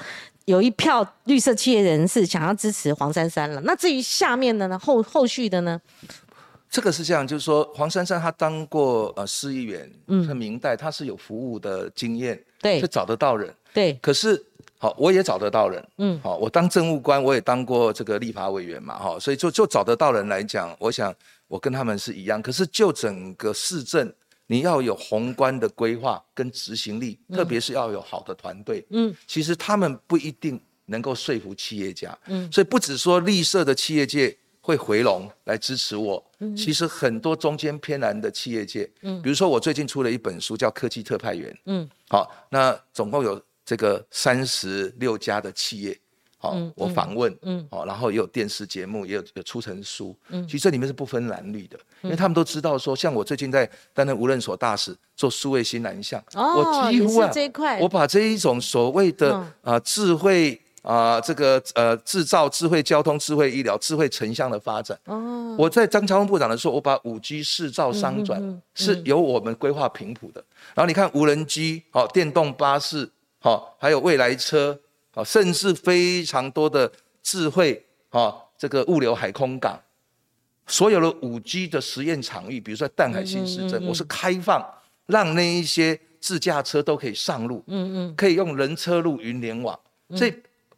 有一票绿色企业人士想要支持黄珊珊了。那至于下面的呢？后后续的呢？这个是这样，就是说黄珊珊她当过呃市议员，嗯，她明代她是有服务的经验，对，是找得到人，对。可是好，我也找得到人，嗯，好，我当政务官，我也当过这个立法委员嘛，哈，所以就就找得到人来讲，我想我跟他们是一样。可是就整个市政。你要有宏观的规划跟执行力，特别是要有好的团队。嗯，其实他们不一定能够说服企业家。嗯，所以不止说绿色的企业界会回笼来支持我，嗯，其实很多中间偏蓝的企业界，嗯，比如说我最近出了一本书叫《科技特派员》。嗯，好，那总共有这个三十六家的企业。好，我访问，嗯，好，然后也有电视节目，也有有出成书，嗯，其实这里面是不分蓝绿的，因为他们都知道说，像我最近在担任无人所大使，做数位新南向，哦，我几乎啊，我把这一种所谓的啊智慧啊这个呃制造智慧交通、智慧医疗、智慧城乡的发展，哦，我在当交通部长的时候，我把五 G 市造商转是由我们规划频谱的，然后你看无人机，好，电动巴士，好，还有未来车。甚至非常多的智慧啊，这个物流海空港，所有的五 G 的实验场域，比如说淡海新市镇，我是开放让那一些自驾车都可以上路，嗯嗯，可以用人车路云联网，所以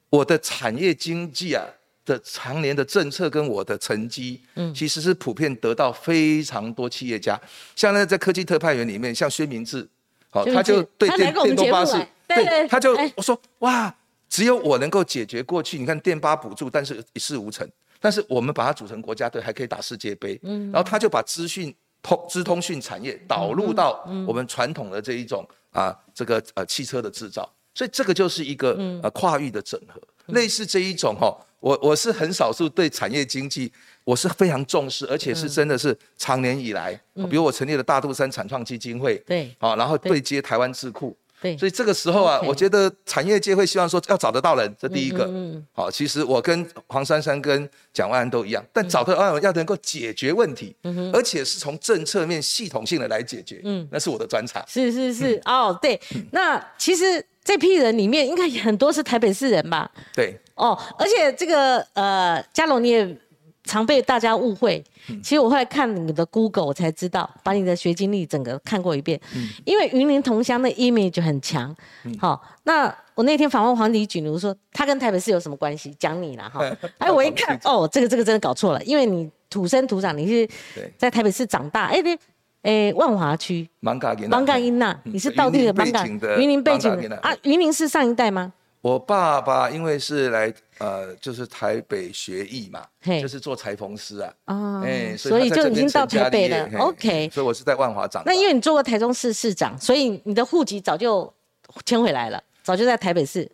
我的产业经济啊的常年的政策跟我的成绩，嗯，其实是普遍得到非常多企业家，像那在科技特派员里面，像薛明志，好，他就对电电动巴士，对，他就我说哇。只有我能够解决过去，你看电巴补助，但是一事无成。但是我们把它组成国家队，还可以打世界杯。嗯，然后他就把资讯通资通讯产业导入到我们传统的这一种啊，这个呃汽车的制造。所以这个就是一个呃跨域的整合，类似这一种哈，我我是很少数对产业经济我是非常重视，而且是真的是长年以来，比如我成立了大肚山产创基金会，对，好，然后对接台湾智库。对，所以这个时候啊，我觉得产业界会希望说要找得到人，这第一个。嗯好，其实我跟黄珊珊跟蒋万安都一样，但找得到人要能够解决问题，而且是从政策面系统性的来解决。嗯，那是我的专长。是是是，哦，对，那其实这批人里面应该很多是台北市人吧？对。哦，而且这个呃，嘉龙你也。常被大家误会，其实我后来看你的 Google，我才知道，把你的学经历整个看过一遍。因为云林同乡的 image 很强。好，那我那天访问黄迪举，如说他跟台北市有什么关系？讲你了哈。哎，我一看，哦，这个这个真的搞错了，因为你土生土长，你是在台北市长大。哎，对，哎，万华区。芒嘎因。芒嘎因呐，你是道地的芒嘎云林背景的啊？云林是上一代吗？我爸爸因为是来呃，就是台北学艺嘛，就是做裁缝师啊，哦，哎，所以就已经到台北了。OK，所以我是在万华长。那因为你做过台中市市长，所以你的户籍早就迁回来了，早就在台北市。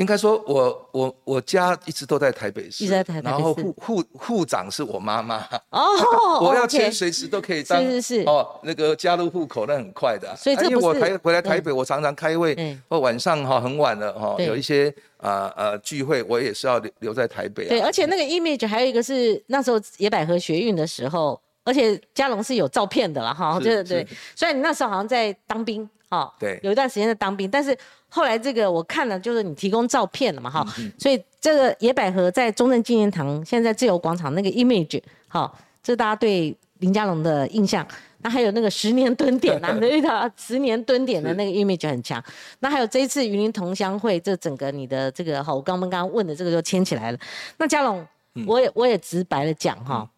应该说，我我我家一直都在台北市，一直在台北然后户户户长是我妈妈。哦，我要迁随时都可以当。是是是。哦，那个加入户口那很快的。所以这因为我台回来台北，我常常开会，或晚上哈很晚了哈，有一些啊呃聚会，我也是要留留在台北。对，而且那个 image 还有一个是那时候野百合学运的时候，而且嘉龙是有照片的了哈，对对。所以你那时候好像在当兵。哈，对，有一段时间在当兵，但是后来这个我看了，就是你提供照片了嘛，哈，所以这个野百合在中正纪念堂，现在自由广场那个 image，好，这大家对林嘉龙的印象。那还有那个十年蹲点啊，那个十年蹲点的那个 image 很强。那还有这一次云林同乡会，这整个你的这个，好，我刚刚刚刚问的这个就牵起来了。那嘉龙，我也我也直白的讲哈，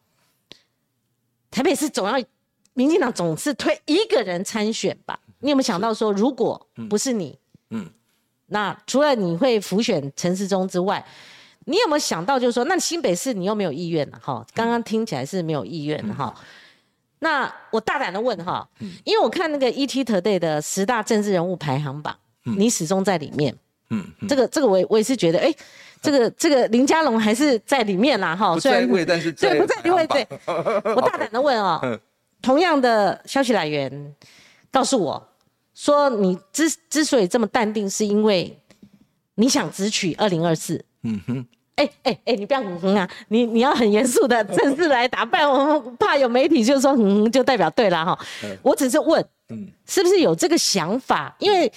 台北市总要民进党总是推一个人参选吧。你有没有想到说，如果不是你，嗯，那除了你会浮选陈世忠之外，你有没有想到就是说，那新北市你又没有意愿了哈？刚刚听起来是没有意愿哈。那我大胆的问哈，因为我看那个 ET Today 的十大政治人物排行榜，你始终在里面，嗯，这个这个我我也是觉得，哎，这个这个林佳龙还是在里面啦哈，虽然位，但是对不在位对，我大胆的问哦，同样的消息来源告诉我。说你之之所以这么淡定，是因为你想直取二零二四。嗯哼，哎哎哎，你不要哼哼啊，你你要很严肃的正式来打扮，我们怕有媒体就说哼哼就代表对了哈。我只是问，嗯，是不是有这个想法？因为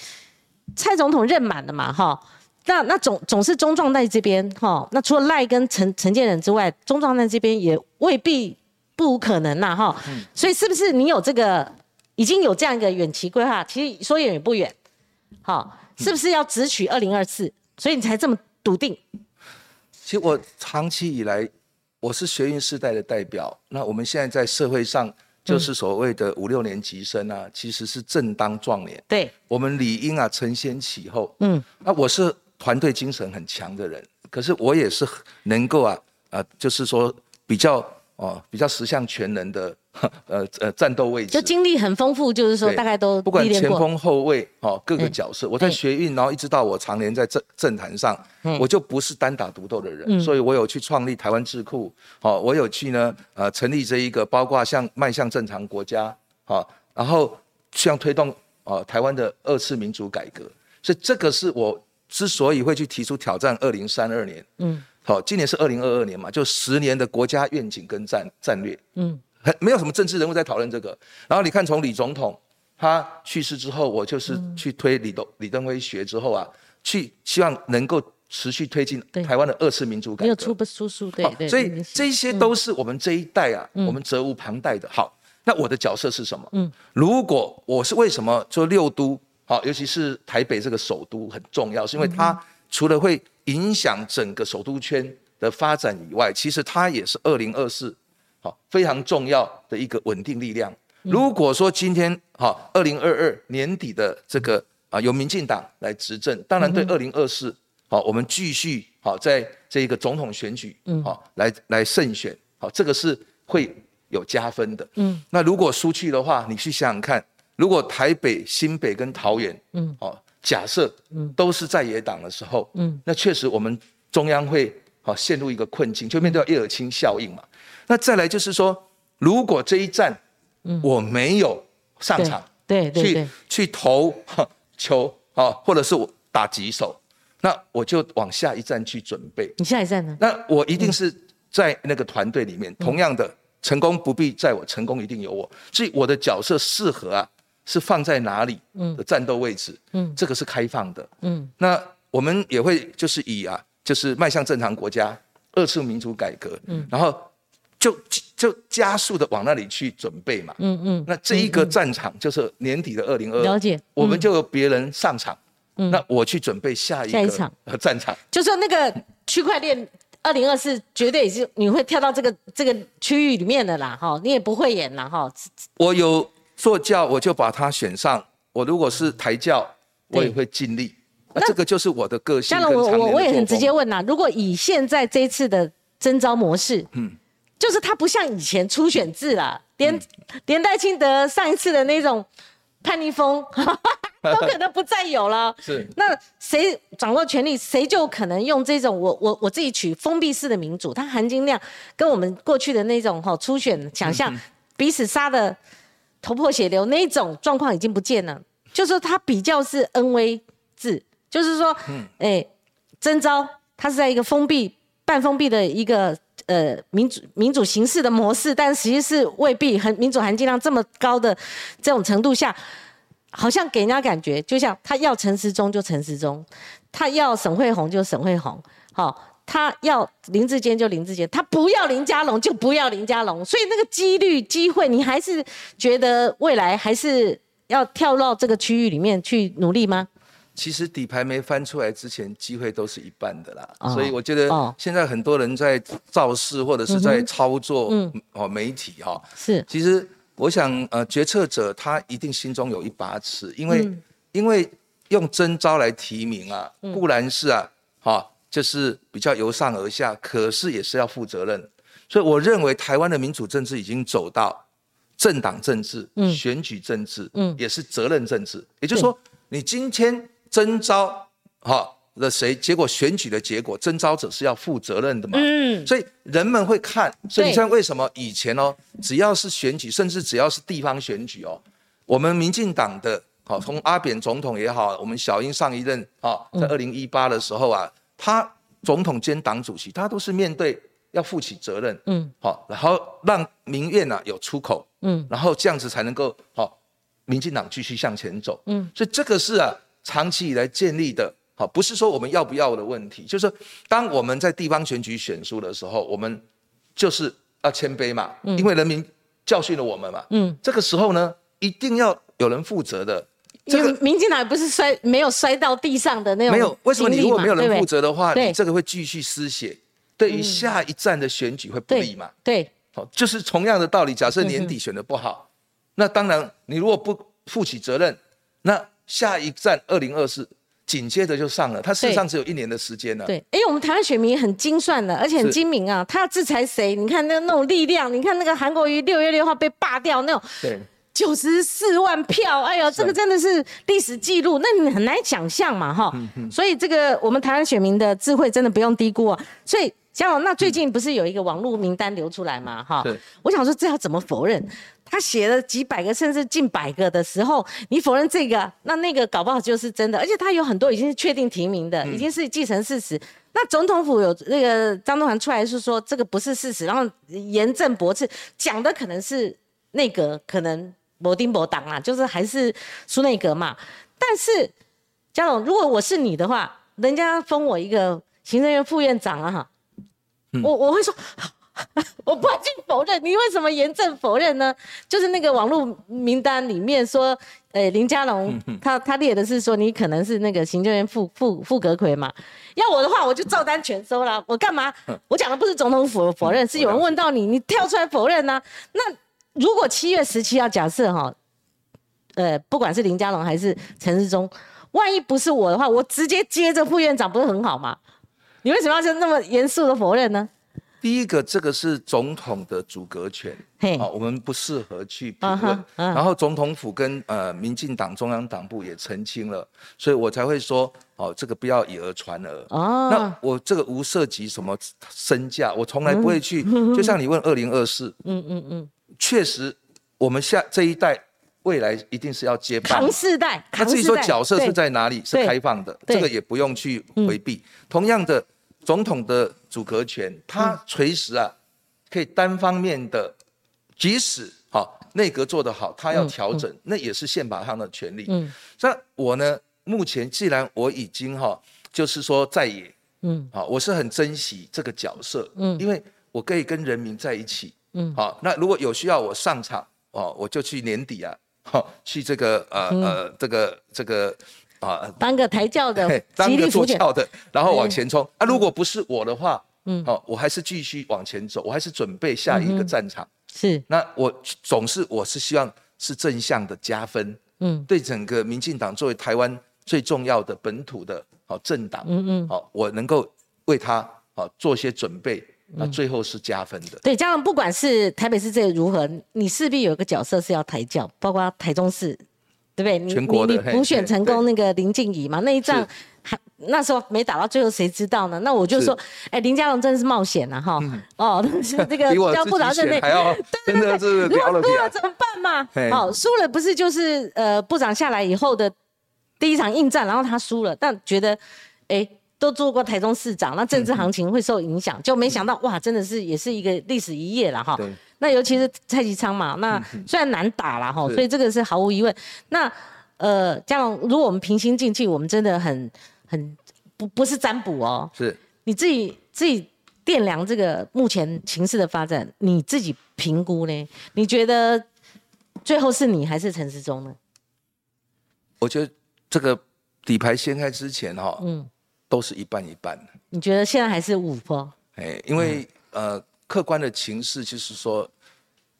蔡总统任满了嘛哈，那那总总是中壮代这边哈，那除了赖跟陈陈建仁之外，中壮代这边也未必不无可能呐哈。所以是不是你有这个？已经有这样一个远期规划，其实说远也不远，好，是不是要直取二零二四？所以你才这么笃定？其实我长期以来，我是学运世代的代表。那我们现在在社会上，就是所谓的五六年级生啊，其实是正当壮年。对，我们理应啊承先启后。嗯，那我是团队精神很强的人，可是我也是能够啊啊，就是说比较。哦，比较十项全能的，呃呃，战斗位置。就经历很丰富，就是说大概都不管前锋后卫哦，各个角色，我在学运，然后一直到我常年在政政坛上，我就不是单打独斗的人，所以我有去创立台湾智库，好，我有去呢，呃，成立这一个，包括像迈向正常国家，好，然后像推动哦台湾的二次民主改革，所以这个是我之所以会去提出挑战二零三二年，嗯。好，今年是二零二二年嘛，就十年的国家愿景跟战战略，嗯，很没有什么政治人物在讨论这个。然后你看，从李总统他去世之后，我就是去推李登李登辉学之后啊，去希望能够持续推进台湾的二次民主改革。没有出不出书，对对。所以这些都是我们这一代啊，我们责无旁贷的。好，那我的角色是什么？嗯，如果我是为什么做六都？好，尤其是台北这个首都很重要，是因为它除了会影响整个首都圈的发展以外，其实它也是二零二四好非常重要的一个稳定力量。如果说今天好二零二二年底的这个啊由民进党来执政，当然对二零二四好我们继续好在这一个总统选举好来来胜选好这个是会有加分的。嗯，那如果输去的话，你去想想看，如果台北、新北跟桃园嗯哦假设嗯都是在野党的时候嗯，那确实我们中央会好陷入一个困境，就面对叶尔钦效应嘛。那再来就是说，如果这一战我没有上场，对对去去投球啊，或者是我打几手，那我就往下一站去准备。你下一站呢？那我一定是在那个团队里面。同样的，成功不必在我，成功一定有我。所以我的角色适合啊，是放在哪里的战斗位置？嗯，这个是开放的。嗯，那我们也会就是以啊，就是迈向正常国家、二次民主改革。嗯，然后。就就加速的往那里去准备嘛，嗯嗯，那这一个战场就是年底的二零二，了解，我们就由别人上场，嗯，那我去准备下一个场。战场，就说那个区块链二零二四绝对是你会跳到这个这个区域里面的啦，哈，你也不会演啦，哈，我有做教，我就把他选上，我如果是台教，我也会尽力，那这个就是我的个性。当然，我我我也很直接问呐，如果以现在这一次的征招模式，嗯。就是他不像以前初选制了，连连戴清德上一次的那种叛逆风 都可能不再有了。是，那谁掌握权力，谁就可能用这种我我我自己取封闭式的民主，它含金量跟我们过去的那种哈初选想象彼此杀的头破血流那种状况已经不见了。就是他比较是恩威制，就是说，哎，征召他是在一个封闭半封闭的一个。呃，民主民主形式的模式，但实际是未必很民主含金量这么高的这种程度下，好像给人家感觉，就像他要陈时中就陈时中，他要沈惠红就沈惠红，好，他要林志坚就林志坚，他不要林佳龙就不要林佳龙，所以那个几率机会，你还是觉得未来还是要跳到这个区域里面去努力吗？其实底牌没翻出来之前，机会都是一半的啦。所以我觉得现在很多人在造势或者是在操作哦媒体哈。是。其实我想呃，决策者他一定心中有一把尺，因为因为用真招来提名啊，固然是啊，哈，就是比较由上而下，可是也是要负责任。所以我认为台湾的民主政治已经走到政党政治、选举政治，嗯，也是责任政治。也就是说，你今天。征召哈的谁？结果选举的结果，征召者是要负责任的嘛？嗯，所以人们会看。所以你看，为什么以前哦，只要是选举，甚至只要是地方选举哦，我们民进党的，好，从阿扁总统也好，我们小英上一任啊，在二零一八的时候啊，他总统兼党主席，他都是面对要负起责任，嗯，好，然后让民怨呐有出口，嗯，然后这样子才能够好，民进党继续向前走，嗯，所以这个是啊。长期以来建立的，好，不是说我们要不要的问题，就是当我们在地方选举选输的时候，我们就是要谦卑嘛，因为人民教训了我们嘛，嗯，这个时候呢，一定要有人负责的。这个民进党不是摔没有摔到地上的那种，没有，为什么你如果没有人负责的话，你这个会继续失血，对于下一站的选举会不利嘛？对，好，就是同样的道理。假设年底选的不好，那当然你如果不负起责任，那。下一站二零二四，紧接着就上了。他事实上只有一年的时间了。对，因为我们台湾选民很精算的，而且很精明啊。他要制裁谁？你看那那种力量，你看那个韩国瑜六月六号被罢掉那种，对，九十四万票，哎呦，这个真的是历史记录，那你很难想象嘛，哈。所以这个我们台湾选民的智慧真的不用低估啊。所以像那最近不是有一个网络名单流出来嘛，哈。我想说这要怎么否认？他写了几百个甚至近百个的时候，你否认这个，那那个搞不好就是真的。而且他有很多已经是确定提名的，已经是既成事实。那总统府有那个张东涵出来是说这个不是事实，然后严正驳斥，讲的可能是内阁可能摩丁摩党啊，就是还是苏内阁嘛。但是，嘉龙，如果我是你的话，人家封我一个行政院副院长啊，哈，我我会说。我不去否认，你为什么严正否认呢？就是那个网络名单里面说，呃，林佳龙他他列的是说你可能是那个行政院副副副阁魁嘛。要我的话，我就照单全收了。我干嘛？我讲的不是总统否否认，是有人问到你，你跳出来否认呢？那如果七月十七号假设哈，呃，不管是林佳龙还是陈世忠，万一不是我的话，我直接接着副院长不是很好吗？你为什么要那么严肃的否认呢？第一个，这个是总统的阻隔权，好，我们不适合去评论。然后总统府跟呃民进党中央党部也澄清了，所以我才会说，哦，这个不要以讹传讹。哦，那我这个无涉及什么身价，我从来不会去。就像你问二零二四，嗯嗯嗯，确实，我们下这一代未来一定是要接班。唐世代，那至于说角色是在哪里，是开放的，这个也不用去回避。同样的。总统的组阁权，他随时啊可以单方面的，即使好内阁做得好，他要调整，那也是宪法上的权利。嗯，那我呢，目前既然我已经哈，就是说在野，嗯，好，我是很珍惜这个角色，嗯，因为我可以跟人民在一起，嗯，好，那如果有需要我上场，哦，我就去年底啊，好，去这个呃呃这个这个。啊，当个抬轿的，当个坐轿的，然后往前冲。啊！如果不是我的话，嗯，好，我还是继续往前走，我还是准备下一个战场。是，那我总是我是希望是正向的加分，嗯，对整个民进党作为台湾最重要的本土的好政党，嗯嗯，好，我能够为他好做些准备，那最后是加分的。对，加上不管是台北市这如何，你势必有一个角色是要抬轿，包括台中市。对不对？你你你补选成功那个林静怡嘛？那一仗还那时候没打到最后，谁知道呢？那我就说，哎，林佳龙真的是冒险了哈！哦，这个交部长任内，真的是如果输了怎么办嘛？好，输了不是就是呃部长下来以后的第一场硬战，然后他输了，但觉得哎都做过台中市长，那政治行情会受影响，就没想到哇，真的是也是一个历史一页了哈。那尤其是蔡其昌嘛，那虽然难打了哈，所以这个是毫无疑问。那呃，嘉龙如果我们平心静气，我们真的很很不不是占卜哦，是你自己自己掂量这个目前情势的发展，你自己评估呢？你觉得最后是你还是陈时中呢？我觉得这个底牌掀开之前哈，嗯，都是一半一半你觉得现在还是五波？哎，因为呃。客观的情势就是说，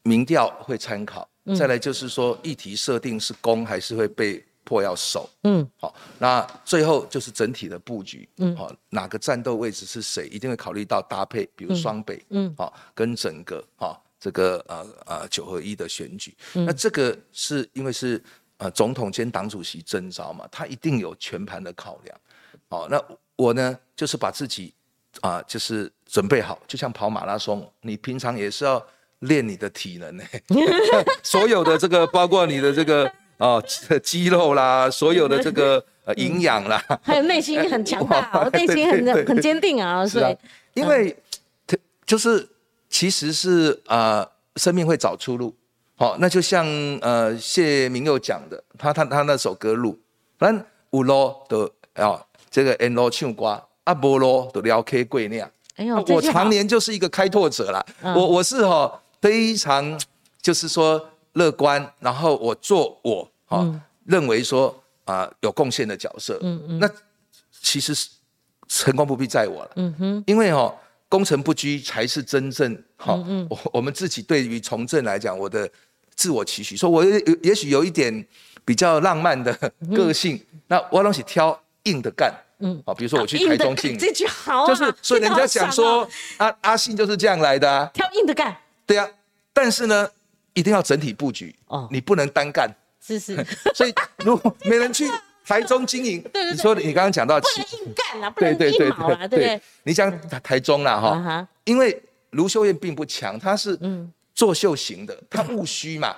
民调会参考，再来就是说议题设定是攻还是会被迫要守。嗯，好，那最后就是整体的布局。嗯，好，哪个战斗位置是谁，一定会考虑到搭配，比如双北。嗯，好，跟整个哈这个呃呃九合一的选举。那这个是因为是呃总统兼党主席征召嘛，他一定有全盘的考量。好，那我呢就是把自己。啊，就是准备好，就像跑马拉松，你平常也是要练你的体能呢。所有的这个，包括你的这个啊肌肉啦，所有的这个呃营养啦，还有内心很强大，我 内心很很坚定啊。是啊，因为就是其实是啊，生命会找出路。好，那就像呃谢明佑讲的，他他他那首歌路，反正五罗的啊，这个 N 罗唱瓜。阿波罗都撩 K 贵那样，哎呦，我常年就是一个开拓者啦。我我是哈非常就是说乐观，然后我做我哈认为说啊有贡献的角色。嗯嗯，那其实是成功不必在我了。嗯哼，因为哈功成不居才是真正哈。我我们自己对于从政来讲，我的自我期许，说我也也许有一点比较浪漫的 个性，那我东西挑硬的干。嗯，好，比如说我去台中信，这句好，就是所以人家讲说阿阿信就是这样来的，啊，挑硬的干，对啊，但是呢，一定要整体布局哦，你不能单干，是是，所以如果没人去台中经营，对对，你说你刚刚讲到，不能硬干了，不能硬毛了，对不对？你讲台台中啦哈，因为卢秀燕并不强，她是嗯。作秀型的，她务虚嘛，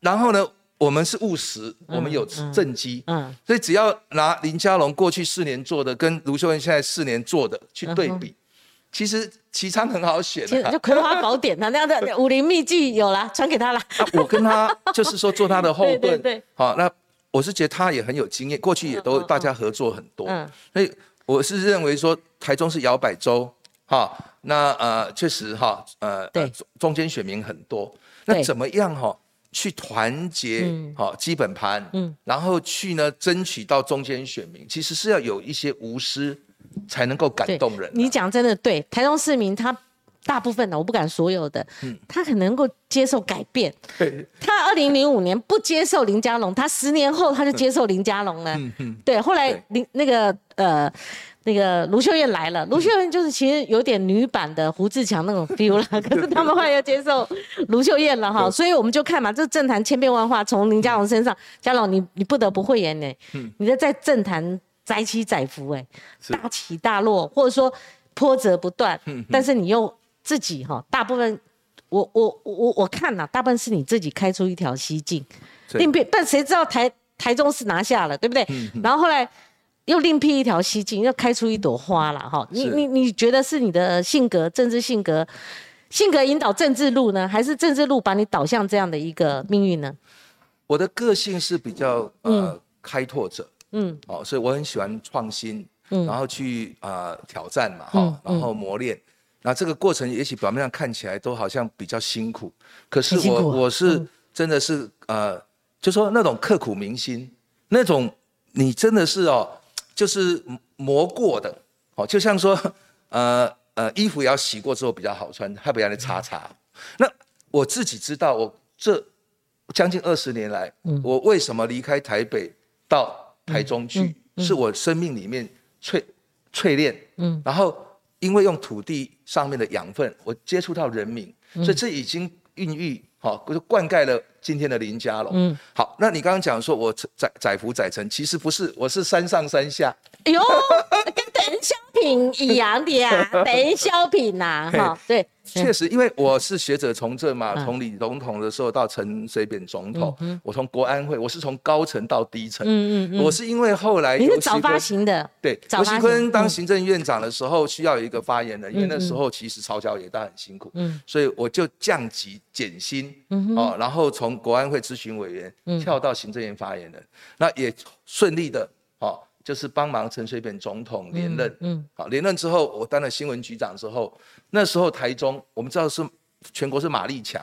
然后呢？我们是务实，我们有政绩，嗯，所以只要拿林佳龙过去四年做的，跟卢秀燕现在四年做的去对比，其实齐昌很好选，就葵花宝典啊 那样的武林秘籍有了，传给他了。我跟他 就是说做他的后 盾，对对对，好，那我是觉得他也很有经验，过去也都大家合作很多，嗯。所以我是认为说台中是摇摆州，哈，那呃确实哈，呃，对。中间选民很多，那怎么样哈？去团结嗯。好、基本盘，嗯。然后去呢争取到中间选民，其实是要有一些无私才能够感对动人啊、你讲真的对，台中市民他大部分的，我不敢所有的，他很能够接受改变。对。他二零零五年不接受林佳龙，他十年后他就接受林佳龙了。对，后来林那个呃。那个卢秀燕来了，卢秀燕就是其实有点女版的胡志强那种 feel 了，可是他们后来又接受卢秀燕了哈，所以我们就看嘛，这政坛千变万化，从林佳龙身上，佳龙你你不得不会演呢，你的在政坛载起载浮哎，是。大起大落，或者说波折不断，但是你又自己哈，大部分我我我我看呐、大部分是你自己开出一条西径，对。另辟，但谁知道台台中是拿下了，对不对？然后后来又另辟一条蹊径，又开出一朵花了哈。你你你觉得是你的性格、政治性格、性格引导政治路呢，还是政治路把你导向这样的一个命运呢？我的个性是比较呃、开拓者，嗯。哦，所以我很喜欢创新，嗯。然后去啊、呃挑战嘛，哈、嗯。然后磨练。那这个过程也许表面上看起来都好像比较辛苦，可是我我是真的是呃，就说那种刻苦铭心，那种你真的是哦，就是磨过的。哦，就像说 呃呃衣服也要洗过之后比较好穿，还不要来擦擦。那我自己知道，我这将近二十年来，我为什么离开台北到台中去，是我生命里面淬淬炼，嗯，然后因为用土地上面的养分，我接触到人民，所以这已经孕育。好，就灌溉了今天的林家龙。嗯，好，那你刚刚讲说我载载浮载沉，其实不是，我是山上山下。哎呦，跟 等小品一样的呀，等小品呐，哈，对，确实，因为我是学者从政嘛，嗯。从李总统的时候到陈水扁总统，我从国安会，我是从高层到低层。嗯嗯嗯，我是因为后来你是早发坤型的，对，早发尤熙坤当行政院长的时候，需要有一个发言人，因为那时候其实曹小野大很辛苦，嗯。所以我就降级减薪，哦，然后从国安会咨询委员嗯。跳到行政院发言人，那也顺利的，哦，就是帮忙陈水扁总统连任，嗯好，连任之后，我当了新闻局长之后，那时候台中我们知道是全国是马立强，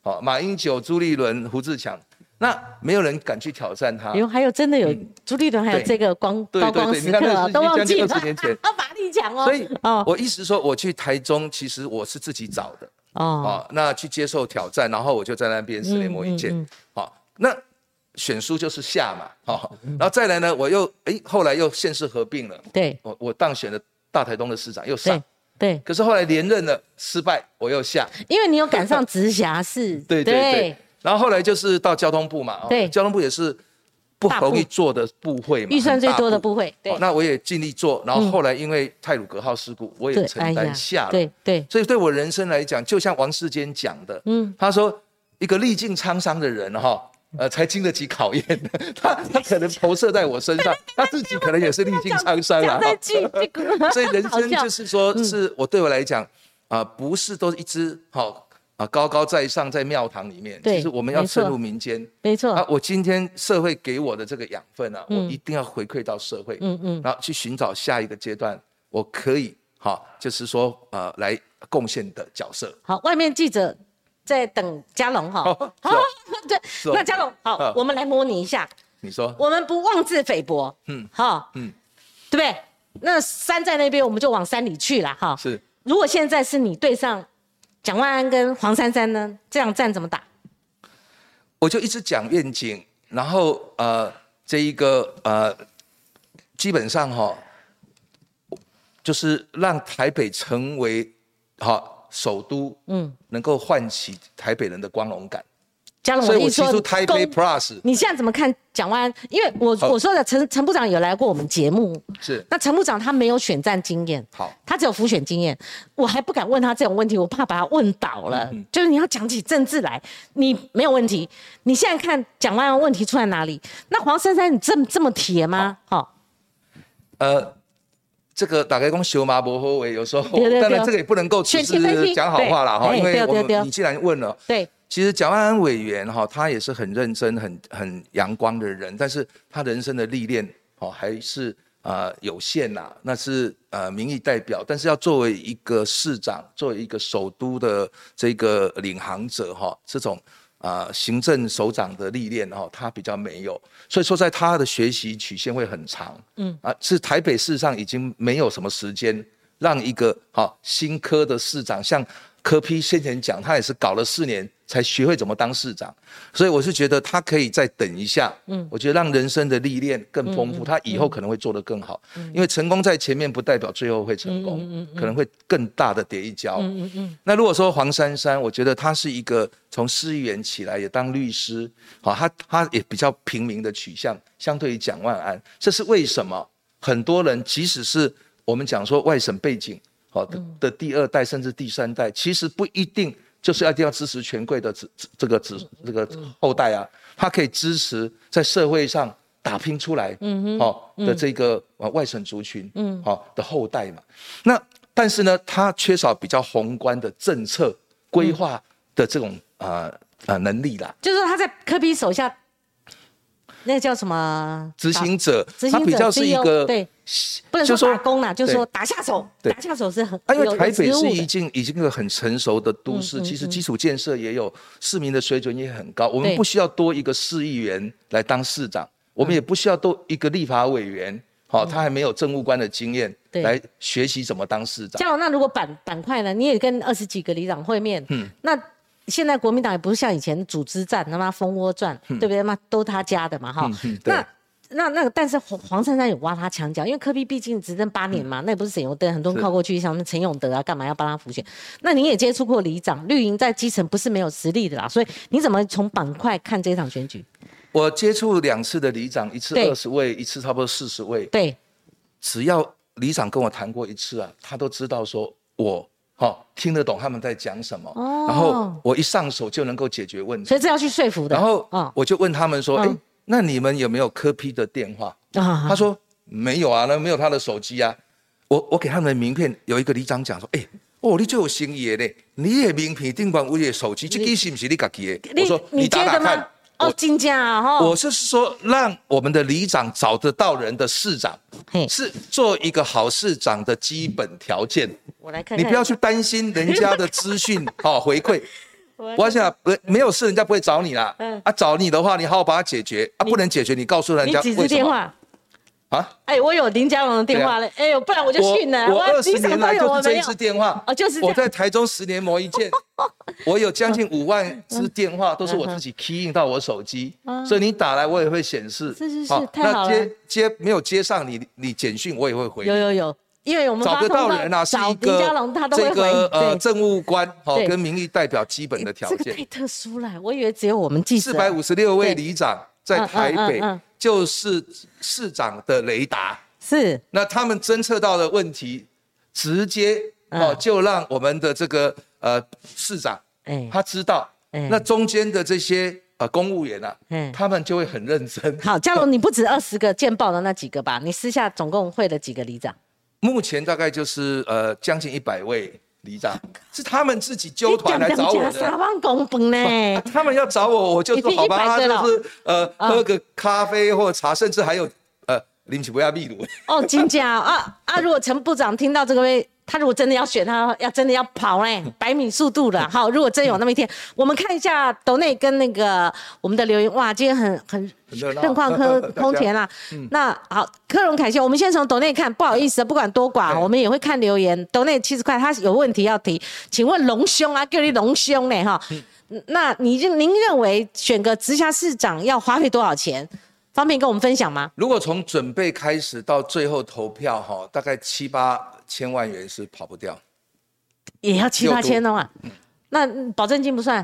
好，马英九、朱立伦、胡志强，那没有人敢去挑战他。哎。呦，还有真的有朱立伦，还有对这个光对高光对对时刻啊，你看那是都忘记了。将近20年前。啊，马力强哦，所以哦。我意思说，我去台中，其实我是自己找的，哦，哦，那去接受挑战，然后我就在那边十年磨一剑。好，那选书就是下嘛，好，然后再来呢，我又哎，后来又县市合并了，对。我我当选了大台东的市长，又上对，对，可是后来连任了失败，我又下，因为你有赶上直辖市，对对对，然后后来就是到交通部嘛，哦对。交通部也是不容易做的部会嘛，预算最多的部会，对。哦，那我也尽力做，然后后来因为泰鲁格号事故，我也，承担下了，对对，所以对我人生来讲，就像王世坚讲的，嗯，他说一个历尽沧桑的人哈。呃，才经得起考验。的，他他可能投射在我身上，他自己可能也是历尽沧桑啊。所以人生就是说，是我对我来讲啊、不是都一直好啊高高在上在庙堂里面，对其实我们要深入民间。没错啊，，我今天社会给我的这个养分啊，我一定要回馈到社会，嗯嗯，然后去寻找下一个阶段我可以好，就是说呃来贡献的角色。好，外面记者在等嘉龙哈，对，哦。那嘉龙好嗯，我们来模拟一下，你说。我们不妄自菲薄，嗯。嗯，哈，嗯。嗯，对不对？那山在那边，我们就往山里去了哈。是。如果现在是你对上蒋万安跟黄珊珊呢，这样战怎么打？我就一直讲愿景，然后呃，这一个呃，基本上哈、就是让台北成为哈、首都，嗯，能够唤起台北人的光荣感。嘉龙，所以我的意思说提出台北 Plus 你现在怎么看蒋万安？因为我好我说的陈陈部长有来过我们节目，是那陈部长他没有选战经验，好，他只有浮选经验，我还不敢问他这种问题，我怕把他问倒了。嗯就是你要讲起政治来，你没有问题。你现在看蒋万安问题出在哪里？那黄珊珊你这么这么铁吗？好，呃，这个打开工修马博后尾，有时候当然这个也不能够只选前分析是讲好话啦哈，因为我们你既然问了，对，其实蒋万安委员哈，他也是很认真、很很阳光的人，但是他人生的历练哦还是啊有限呐。那是呃民意代表，但是要作为一个市长，作为一个首都的这个领航者哈，这种啊行政首长的历练哦，他比较没有，所以说在他的学习曲线会很长。嗯啊，是台北市上已经没有什么时间让一个好新科的市长像。柯批先前讲，他也是搞了四年才学会怎么当市长，所以我是觉得他可以再等一下。嗯，我觉得让人生的历练更丰富，他以后可能会做得更好。因为成功在前面，不代表最后会成功，可能会更大的跌一跤。嗯嗯嗯。那如果说黄珊珊，我觉得他是一个从市议员起来也当律师，好，他他也比较平民的取向，相对于蒋万安，这是为什么？很多人即使是我们讲说外省背景。好的的第二代甚至第三代，其实不一定就是要一定要支持权贵的子这个子这个后代啊，他可以支持在社会上打拼出来，嗯哼，好，的这个呃外省族群，嗯，好，的后代嘛。那但是呢，他缺少比较宏观的政策规划的这种啊啊能力啦。就是说他在科比手下。那个叫什么执行者？他比较是一个对，不能说打工啦，就是说打下手。打下手是很。因为台北是已经已经一个很成熟的都市，其实基础建设也有，市民的水准也很高。我们不需要多一个市议员来当市长，我们也不需要多一个立法委员，好，他还没有政务官的经验来学习怎么当市长。这样，那如果板板块呢？你也跟二十几个里长会面，嗯，那。现在国民党也不是像以前组织战，他妈蜂窝战，对不对？嘛都他家的嘛，哈。那那那个，但是黄黄珊珊有挖他墙角，因为柯比毕竟执政八年嘛，那也不是沈永德，很多人靠过去，像陈永德啊，干嘛要帮他复选？那你也接触过里长，绿营在基层不是没有实力的啦，所以你怎么从板块看这场选举？我接触两次的里长，一次二十位，一次差不多四十位。对，只要里长跟我谈过一次啊，他都知道说我。好，听得懂他们在讲什么，然后我一上手就能够解决问题，所以这要去说服的。然后我就问他们说：“哎，那你们有没有科批的电话？”他说：“没有啊，那没有他的手机啊。”我我给他们的名片，有一个里长讲说：“哎，哦，你就有心意的，你的名片顶管我的手机，这个是不是你自己的？”我说：“你打打看。”哦，金价啊，哈！我是说，让我们的里长找得到人的市长，是做一个好市长的基本条件。我来看，你不要去担心人家的资讯，好 回馈。我想，不没有事，人家不会找你啦。嗯，啊，找你的话，你好好把它解决。啊，不能解决，你告诉人家为什么。啊！哎，我有林佳龙的电话嘞，哎呦，不然我就训了。我二十年来就是这一次电话，哦，就是我在台中十年磨一剑，我有将近五万支电话都是我自己 key in 到我手机，所以你打来我也会显示。是是是，太好了。那接接没有接上你你简讯我也会回。有有有，因为我们找得到人啊，是一个这个呃政务官哦跟民意代表基本的条件。这个太特殊了，我以为只有我们记者。四百五十六位里长在台北。就是市长的雷达是，那他们侦测到的问题，直接哦就让我们的这个呃市长，哎，他知道，那中间的这些呃公务员啊，嗯，他们就会很认真。好，嘉龙，你不止二十个见报的那几个吧？你私下总共会了几个里长？目前大概就是呃将近一百位。里长是他们自己揪团来找我的，三万公分呢。他们要找我，我就说好吧，他就是呃喝个咖啡或茶，甚至还有呃拎起不要秘鲁。哦，金家啊啊！如果陈部长听到这个位。他如果真的要选，他要真的要跑嘞，百米速度了。好，如果真有那么一天，我们看一下斗内跟那个我们的留言。哇，今天很很盛况科空田啦。那好，科隆凯西，我们先从斗内看。不好意思，不管多寡，我们也会看留言。斗内七十块，他有问题要提，请问隆兄啊，叫你隆兄呢？哈，那你认您认为选个直辖市长要花费多少钱？方便跟我们分享吗？如果从准备开始到最后投票，哈，大概七八。千万元是跑不掉，也要七八千的话，那保证金不算，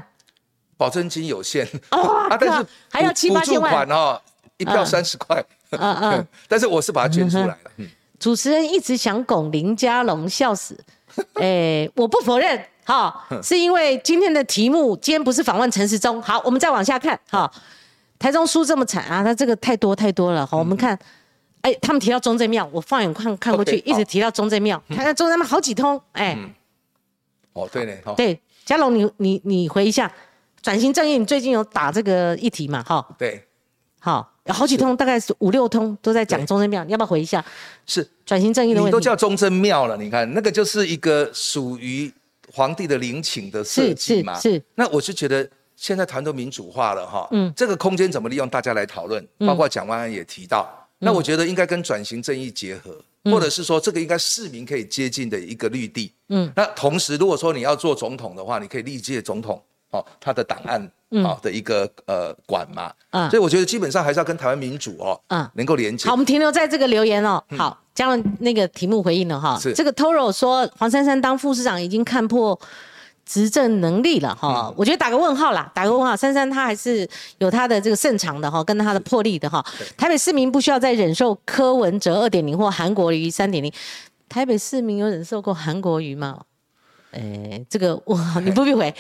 保证金有限。哦，但是还要七八千万。哦，一票三十块，嗯嗯，但是我是把它捐出来了。主持人一直想拱林家龙，笑死，哎，我不否认，哈，是因为今天的题目，今天不是访问陈时中，好，我们再往下看，哈，台中输这么惨啊，他这个太多太多了，好，我们看。哎，他们提到中正庙，我放眼看看过去，一直提到中正庙，看看中正庙好几通，哎，哦，对呢，对，嘉龙，你你你回一下，转型正义，你最近有打这个议题嘛？哈，对，好，有好几通，大概是五六通都在讲中正庙，你要不要回一下？是转型正义的问题，你都叫中正庙了，你看那个就是一个属于皇帝的陵寝的设计嘛。是是。那我是觉得现在谈都民主化了哈，嗯，这个空间怎么利用，大家来讨论，包括蒋万安也提到，那我觉得应该跟转型正义结合。或者是说，这个应该市民可以接近的一个绿地。嗯，那同时，如果说你要做总统的话，你可以历届总统哦，他的档案啊的一个呃管嘛。嗯，所以我觉得基本上还是要跟台湾民主哦，嗯，能够连接。好，我们停留在这个留言哦。好，将了那个题目回应了哈。是。这个 Toro 说黄珊珊当副市长已经看破。执政能力了哈，我觉得打个问号啦，打个问号。珊珊她还是有她的这个擅长的哈，跟她的魄力的哈。台北市民不需要再忍受柯文哲二点零或韩国瑜三点零。台北市民有忍受过韩国瑜吗？哎，这个我 你不必回。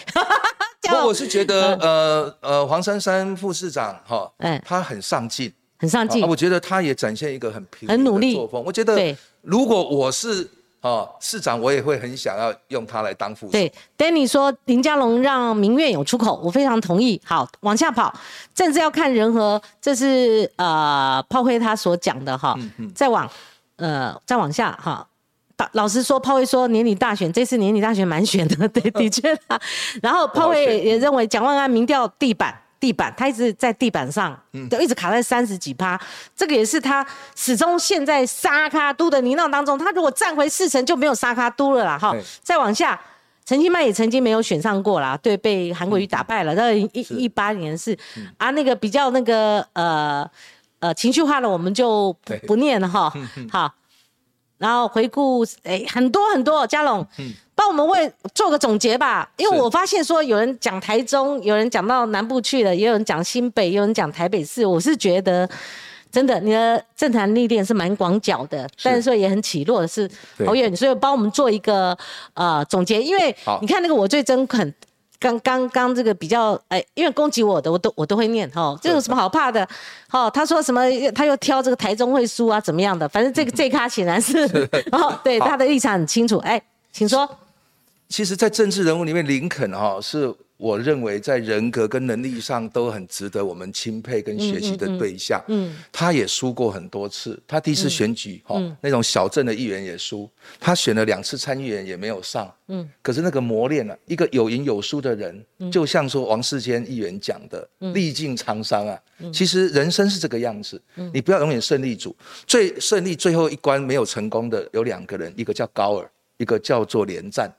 不，我是觉得 呃呃，黄珊珊副市长哈，哎，他很上进，很上进。我觉得他也展现一个很平很努力作风。我觉得如果我是。哦，市长我也会很想要用他来当副。对，Danny 说林佳龙让民怨有出口，我非常同意。好，往下跑，政治要看人和，这是呃炮灰他所讲的哈。再往呃再往下哈，老实说，炮灰说年底大选，这次年底大选蛮选的，对，的确。然后炮灰也认为蒋万安民调地板。地板，他一直在地板上，都一直卡在三十几趴，这个也是他始终陷在沙卡都的泥淖当中。他如果站回四成，就没有沙卡都了啦。哈，再往下，陈其迈也曾经没有选上过啦，对，被韩国瑜打败了。那一一八年是啊，那个比较那个呃呃情绪化的，我们就不不念了哈。好，然后回顾，哎，很多很多，嘉龙。帮我们为做个总结吧，因为我发现说有人讲台中，有人讲到南部去了，也有人讲新北，有人讲台北市。我是觉得，真的你的政坛历练是蛮广角的，但是说也很起落，是好远。所以帮我们做一个呃总结，因为你看那个我最真恳，刚刚刚这个比较哎，因为攻击我的我都我都会念哈，这有什么好怕的？哈，他说什么他又挑这个台中会输啊怎么样的？反正这个 这咖显然是哦，对他的立场很清楚。哎，请说。其实，在政治人物里面，林肯哈是我认为在人格跟能力上都很值得我们钦佩跟学习的对象。嗯，他也输过很多次，他第一次选举哈那种小镇的议员也输，他选了两次参议员也没有上。嗯，可是那个磨练啊一个有赢有输的人，就像说王世坚议员讲的，历尽沧桑啊。其实人生是这个样子，你不要永远胜利组。最胜利最后一关没有成功的有两个人，一个叫高尔。一个叫做连战，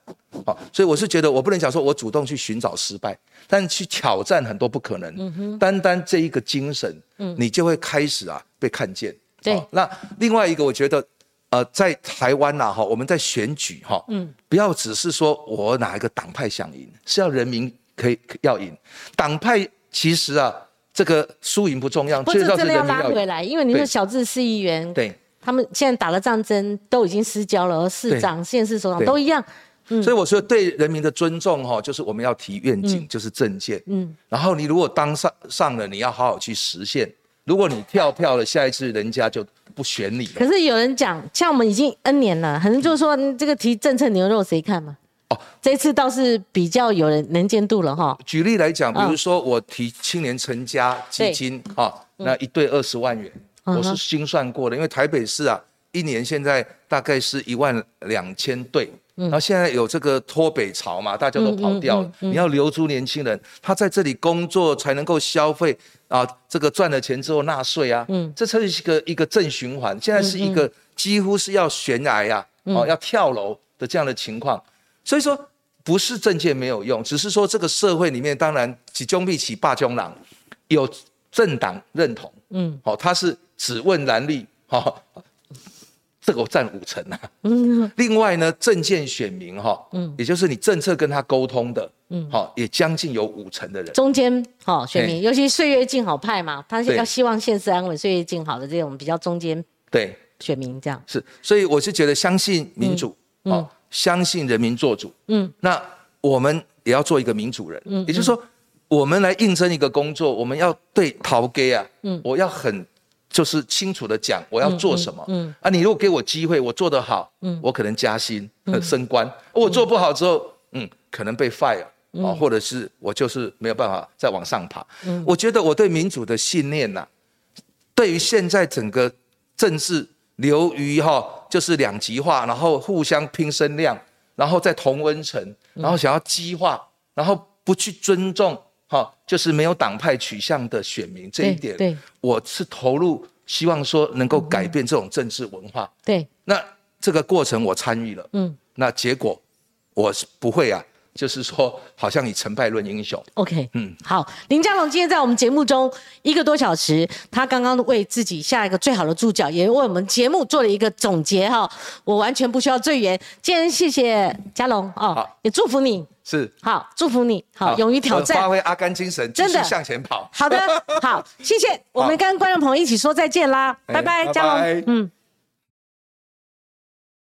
好，所以我是觉得我不能讲说我主动去寻找失败，但去挑战很多不可能。嗯哼，单单这一个精神，嗯，你就会开始啊被看见。对，那另外一个我觉得，呃，在台湾呐哈，我们在选举哈，嗯，不要只是说我哪一个党派想赢，是要人民可以要赢。党派其实啊，这个输赢不重要，最重要是人民要回来，因为你是小智市议员。对。他们现在打了战争，都已经失交了，而市长、县市首长都一样。所以我说，对人民的尊重哈，就是我们要提愿景，就是政见。嗯，然后你如果当上上了，你要好好去实现。如果你跳票了，下一次人家就不选你了。可是有人讲，像我们已经 N 年了，可能就是说这个提政策牛肉谁看嘛？哦，这次倒是比较有人能见度了哈。举例来讲，比如说我提青年成家基金啊，那一对二十万元。我是心算过的，因为台北市啊，一年现在大概是一万两千对，然后现在有这个脱北潮嘛，大家都跑掉了，你要留住年轻人，他在这里工作才能够消费啊，这个赚了钱之后纳税啊，嗯，这才是一个一个正循环。现在是一个几乎是要悬崖呀，哦，要跳楼的这样的情况，所以说不是政见没有用，只是说这个社会里面当然起中必起霸中郎，有政党认同，嗯，好，他是。只问蓝绿，哈，这个我占五成啊。嗯。另外呢，政见选民哈，嗯，也就是你政策跟他沟通的，嗯，好，也将近有五成的人。中间哈选民，尤其岁月静好派嘛，他是要希望现实安稳、岁月静好的这种比较中间对选民这样。是，所以我是觉得相信民主，哦，相信人民做主，嗯，那我们也要做一个民主人，嗯，也就是说，我们来应征一个工作，我们要对陶给啊，嗯，我要很。就是清楚的讲我要做什么，嗯啊，你如果给我机会，我做得好，嗯，我可能加薪、升官；我做不好之后，嗯，可能被 fire，啊，或者是我就是没有办法再往上爬。我觉得我对民主的信念呐，对于现在整个政治流于哈，就是两极化，然后互相拼声量，然后在同温层，然后想要激化，然后不去尊重哈，就是没有党派取向的选民这一点，对，我是投入希望说能够改变这种政治文化。对，那这个过程我参与了，嗯，那结果我是不会啊。就是说，好像以成败论英雄。OK，嗯，好，林佳龙今天在我们节目中一个多小时，他刚刚为自己下一个最好的注脚，也为我们节目做了一个总结哈。我完全不需要赘言，今天谢谢佳龙哦，也祝福你，是。好，祝福你，好，勇于挑战，发挥阿甘精神，真的。向前跑。好的，好，谢谢，我们跟观众朋友一起说再见啦，拜拜，嘉龙，嗯。